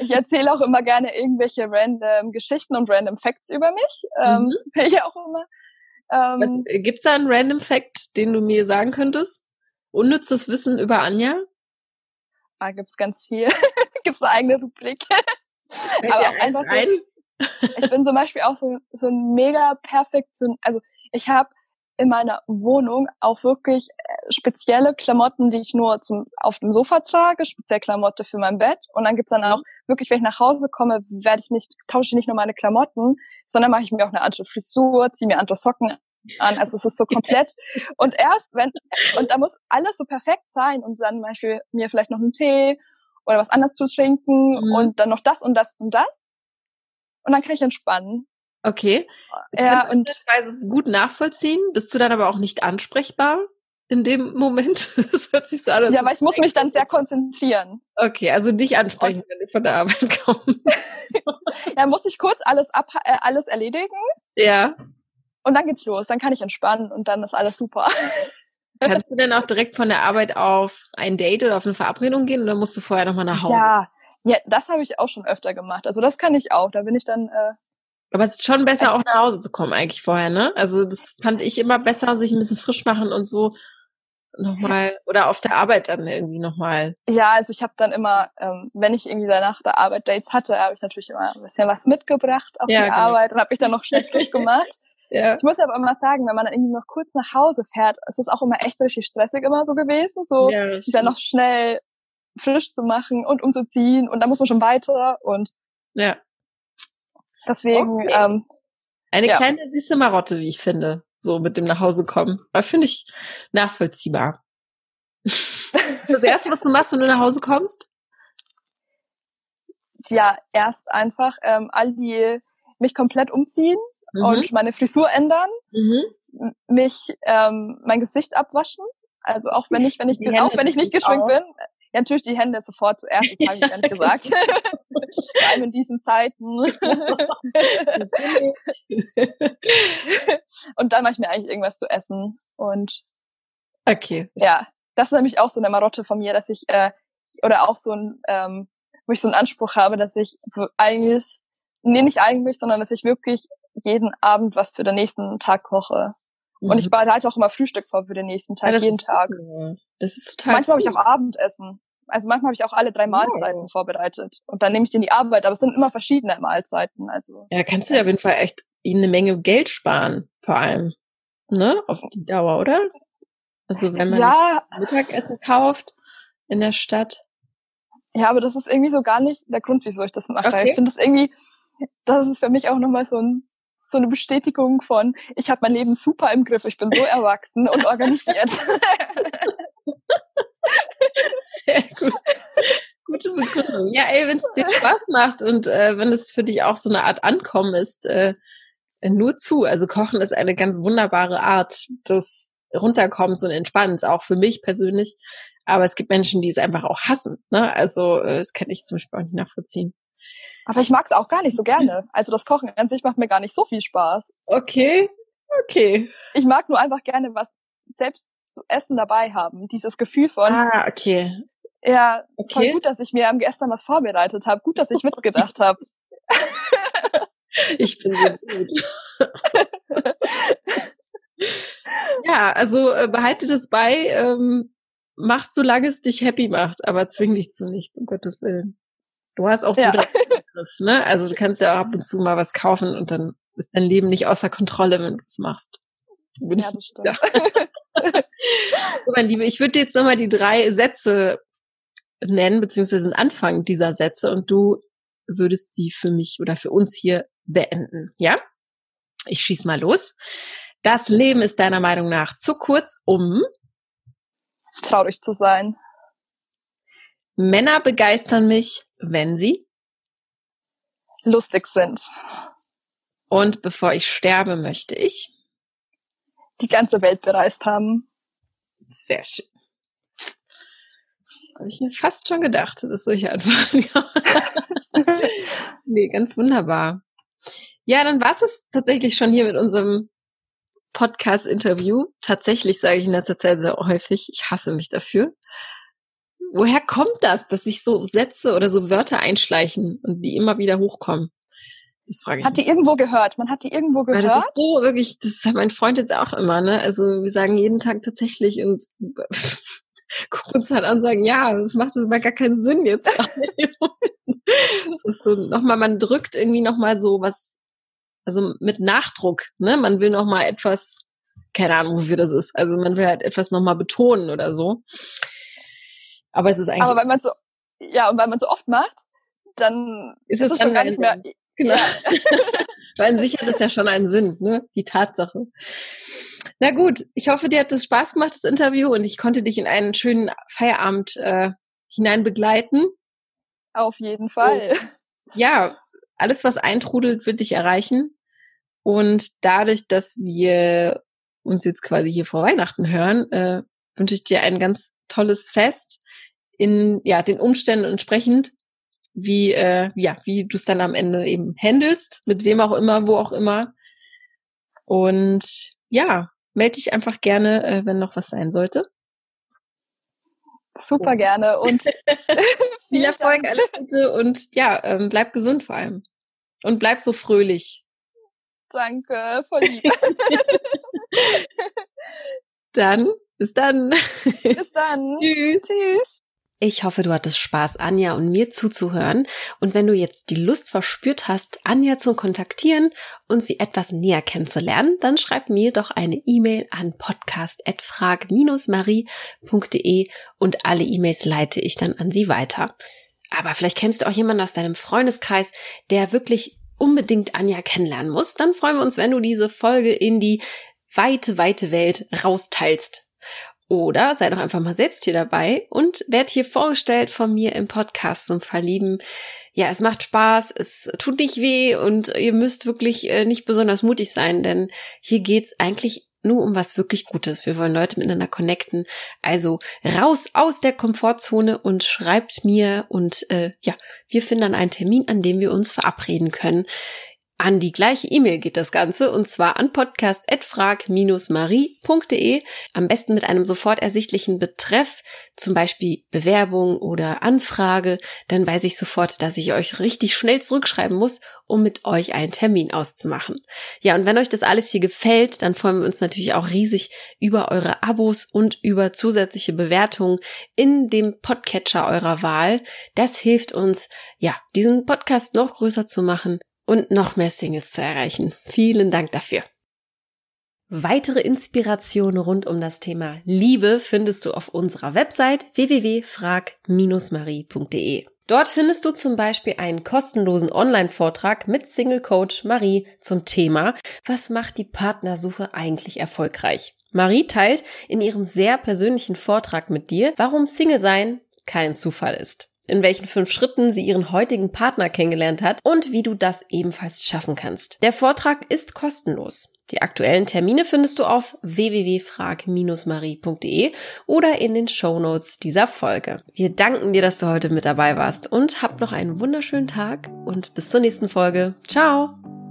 ich erzähle auch immer gerne irgendwelche random Geschichten und random Facts über mich. Ähm, mhm. Ich auch immer. Ähm, Gibt es da einen random Fact, den du mir sagen könntest? Unnützes Wissen über Anja? Ah, gibt's ganz viel. gibt's eine eigene Rubrik. aber auch einfach so. ich bin zum Beispiel auch so, so ein mega perfekt, also ich habe in meiner Wohnung auch wirklich äh, spezielle Klamotten, die ich nur zum, auf dem Sofa trage, speziell Klamotte für mein Bett. Und dann gibt's dann auch wirklich, wenn ich nach Hause komme, werde ich nicht, tausche ich nicht nur meine Klamotten, sondern mache ich mir auch eine andere Frisur, ziehe mir andere Socken an. Also es ist so komplett. und erst wenn, und da muss alles so perfekt sein und dann zum Beispiel mir vielleicht noch einen Tee oder was anderes zu trinken mhm. und dann noch das und das und das. Und dann kann ich entspannen. Okay. Ich ja, und gut nachvollziehen. Bist du dann aber auch nicht ansprechbar in dem Moment? Das hört sich so an. Ja, weil ich muss mich dann sehr konzentrieren. Okay, also nicht ansprechen, und wenn ich von der Arbeit komme. ja, muss ich kurz alles ab, äh, alles erledigen. Ja. Und dann geht's los. Dann kann ich entspannen und dann ist alles super. Kannst du denn auch direkt von der Arbeit auf ein Date oder auf eine Verabredung gehen oder musst du vorher nochmal nach Hause? Ja, ja, das habe ich auch schon öfter gemacht. Also das kann ich auch. Da bin ich dann äh, aber es ist schon besser, auch nach Hause zu kommen eigentlich vorher, ne? Also das fand ich immer besser, sich ein bisschen frisch machen und so nochmal oder auf der Arbeit dann irgendwie nochmal. Ja, also ich habe dann immer, ähm, wenn ich irgendwie danach der Arbeit Dates hatte, habe ich natürlich immer ein bisschen was mitgebracht auf ja, die genau. Arbeit und habe ich dann noch schnell frisch gemacht. ja. Ich muss aber immer sagen, wenn man dann irgendwie noch kurz nach Hause fährt, ist es auch immer echt richtig stressig immer so gewesen, so ja, sich dann noch schnell frisch zu machen und umzuziehen und dann muss man schon weiter und ja. Deswegen, okay. ähm, eine ja. kleine süße Marotte, wie ich finde, so mit dem nach Hause kommen. Aber finde ich nachvollziehbar. das erste, was du machst, wenn du nach Hause kommst? Ja, erst einfach ähm, all die mich komplett umziehen mhm. und meine Frisur ändern, mhm. mich ähm, mein Gesicht abwaschen. Also auch wenn ich, wenn ich, auch wenn ich nicht geschminkt bin, ja, natürlich die Hände sofort zuerst, das habe ich ganz gesagt. Vor allem in diesen Zeiten. und dann mache ich mir eigentlich irgendwas zu essen. Und okay. Ja, das ist nämlich auch so eine Marotte von mir, dass ich, äh, oder auch so ein, ähm, wo ich so einen Anspruch habe, dass ich so eigentlich, nee, nicht eigentlich, sondern dass ich wirklich jeden Abend was für den nächsten Tag koche. Mhm. Und ich mhm. bereite auch immer Frühstück vor für den nächsten Tag, ja, jeden Tag. Cool. Das ist total Manchmal habe ich auch Abendessen. Also manchmal habe ich auch alle drei Mahlzeiten oh. vorbereitet. Und dann nehme ich die in die Arbeit, aber es sind immer verschiedene Mahlzeiten. Also. Ja, kannst du dir auf jeden Fall echt eine Menge Geld sparen, vor allem. Ne? Auf die Dauer, oder? Also wenn man ja. Mittagessen kauft in der Stadt. Ja, aber das ist irgendwie so gar nicht der Grund, wieso ich das mache. Okay. Ich finde das irgendwie, das ist für mich auch nochmal so ein so eine Bestätigung von, ich habe mein Leben super im Griff, ich bin so erwachsen und organisiert. Sehr gut. Gute Begründung. Ja, ey, wenn es dir Spaß macht und äh, wenn es für dich auch so eine Art Ankommen ist, äh, nur zu. Also Kochen ist eine ganz wunderbare Art des Runterkommens und Entspannens, auch für mich persönlich. Aber es gibt Menschen, die es einfach auch hassen. Ne? Also äh, das kann ich zum Beispiel auch nicht nachvollziehen. Aber ich mag es auch gar nicht so gerne. Also das Kochen an sich macht mir gar nicht so viel Spaß. Okay, okay. Ich mag nur einfach gerne was selbst zu essen dabei haben. Dieses Gefühl von. Ah, okay. Ja, okay. voll gut, dass ich mir am gestern was vorbereitet habe. Gut, dass ich mitgedacht habe. ich bin so gut. ja, also äh, behalte das bei. Ähm, mach solange es dich happy macht, aber zwing dich zu nicht, um Gottes Willen. Du hast auch so ja. Begriff, ne? Also du kannst ja auch ab und zu mal was kaufen und dann ist dein Leben nicht außer Kontrolle, wenn du es machst. Bin ja, das stimmt. Ja. so, mein Liebe, ich würde jetzt nochmal die drei Sätze nennen, beziehungsweise den Anfang dieser Sätze und du würdest sie für mich oder für uns hier beenden, ja? Ich schieß mal los. Das Leben ist deiner Meinung nach zu kurz, um traurig zu sein. Männer begeistern mich, wenn sie lustig sind. Und bevor ich sterbe, möchte ich die ganze Welt bereist haben. Sehr schön. Habe ich mir fast schon gedacht, dass solche Antworten Nee, ganz wunderbar. Ja, dann war es tatsächlich schon hier mit unserem Podcast-Interview. Tatsächlich sage ich in letzter Zeit sehr häufig, ich hasse mich dafür. Woher kommt das, dass sich so Sätze oder so Wörter einschleichen und die immer wieder hochkommen? Das frage ich. Hat die irgendwo gehört? Man hat die irgendwo gehört? Ja, das ist so wirklich, das hat mein Freund jetzt auch immer, ne? Also wir sagen jeden Tag tatsächlich und gucken uns halt an und sagen, ja, das macht das aber gar keinen Sinn jetzt. das ist so nochmal, man drückt irgendwie nochmal so was, also mit Nachdruck, ne? Man will nochmal etwas, keine Ahnung, wofür das ist. Also man will halt etwas nochmal betonen oder so. Aber es ist eigentlich. Aber weil man so, ja, und weil man so oft macht, dann ist, ist es schon gar nicht mehr. Genau. Weil sicher hat es ja schon einen Sinn, ne? Die Tatsache. Na gut, ich hoffe, dir hat es Spaß gemacht, das Interview, und ich konnte dich in einen schönen Feierabend äh, hinein begleiten. Auf jeden Fall. Und, ja, alles, was eintrudelt, wird dich erreichen. Und dadurch, dass wir uns jetzt quasi hier vor Weihnachten hören, äh, wünsche ich dir ein ganz tolles Fest in ja den Umständen entsprechend, wie äh, ja wie du es dann am Ende eben handelst, mit wem auch immer, wo auch immer. Und ja, melde dich einfach gerne, äh, wenn noch was sein sollte. Super gerne und viel Erfolg, Dank. alles Gute und ja, ähm, bleib gesund vor allem. Und bleib so fröhlich. Danke, voll lieb. dann, bis dann. Bis dann. Tschüss. Tschüss. Ich hoffe, du hattest Spaß, Anja und mir zuzuhören. Und wenn du jetzt die Lust verspürt hast, Anja zu kontaktieren und sie etwas näher kennenzulernen, dann schreib mir doch eine E-Mail an podcast.frag-marie.de und alle E-Mails leite ich dann an sie weiter. Aber vielleicht kennst du auch jemanden aus deinem Freundeskreis, der wirklich unbedingt Anja kennenlernen muss. Dann freuen wir uns, wenn du diese Folge in die weite, weite Welt rausteilst. Oder sei doch einfach mal selbst hier dabei und werd hier vorgestellt von mir im Podcast zum Verlieben. Ja, es macht Spaß, es tut nicht weh und ihr müsst wirklich äh, nicht besonders mutig sein, denn hier geht's eigentlich nur um was wirklich Gutes. Wir wollen Leute miteinander connecten. Also raus aus der Komfortzone und schreibt mir und äh, ja, wir finden dann einen Termin, an dem wir uns verabreden können. An die gleiche E-Mail geht das Ganze und zwar an podcast.frag-marie.de. Am besten mit einem sofort ersichtlichen Betreff, zum Beispiel Bewerbung oder Anfrage. Dann weiß ich sofort, dass ich euch richtig schnell zurückschreiben muss, um mit euch einen Termin auszumachen. Ja, und wenn euch das alles hier gefällt, dann freuen wir uns natürlich auch riesig über eure Abos und über zusätzliche Bewertungen in dem Podcatcher eurer Wahl. Das hilft uns, ja, diesen Podcast noch größer zu machen und noch mehr Singles zu erreichen. Vielen Dank dafür. Weitere Inspirationen rund um das Thema Liebe findest du auf unserer Website www.frag-marie.de. Dort findest du zum Beispiel einen kostenlosen Online-Vortrag mit Single Coach Marie zum Thema Was macht die Partnersuche eigentlich erfolgreich? Marie teilt in ihrem sehr persönlichen Vortrag mit dir, warum Single sein kein Zufall ist in welchen fünf Schritten sie ihren heutigen Partner kennengelernt hat und wie du das ebenfalls schaffen kannst. Der Vortrag ist kostenlos. Die aktuellen Termine findest du auf www.frag-marie.de oder in den Show Notes dieser Folge. Wir danken dir, dass du heute mit dabei warst und hab noch einen wunderschönen Tag und bis zur nächsten Folge. Ciao!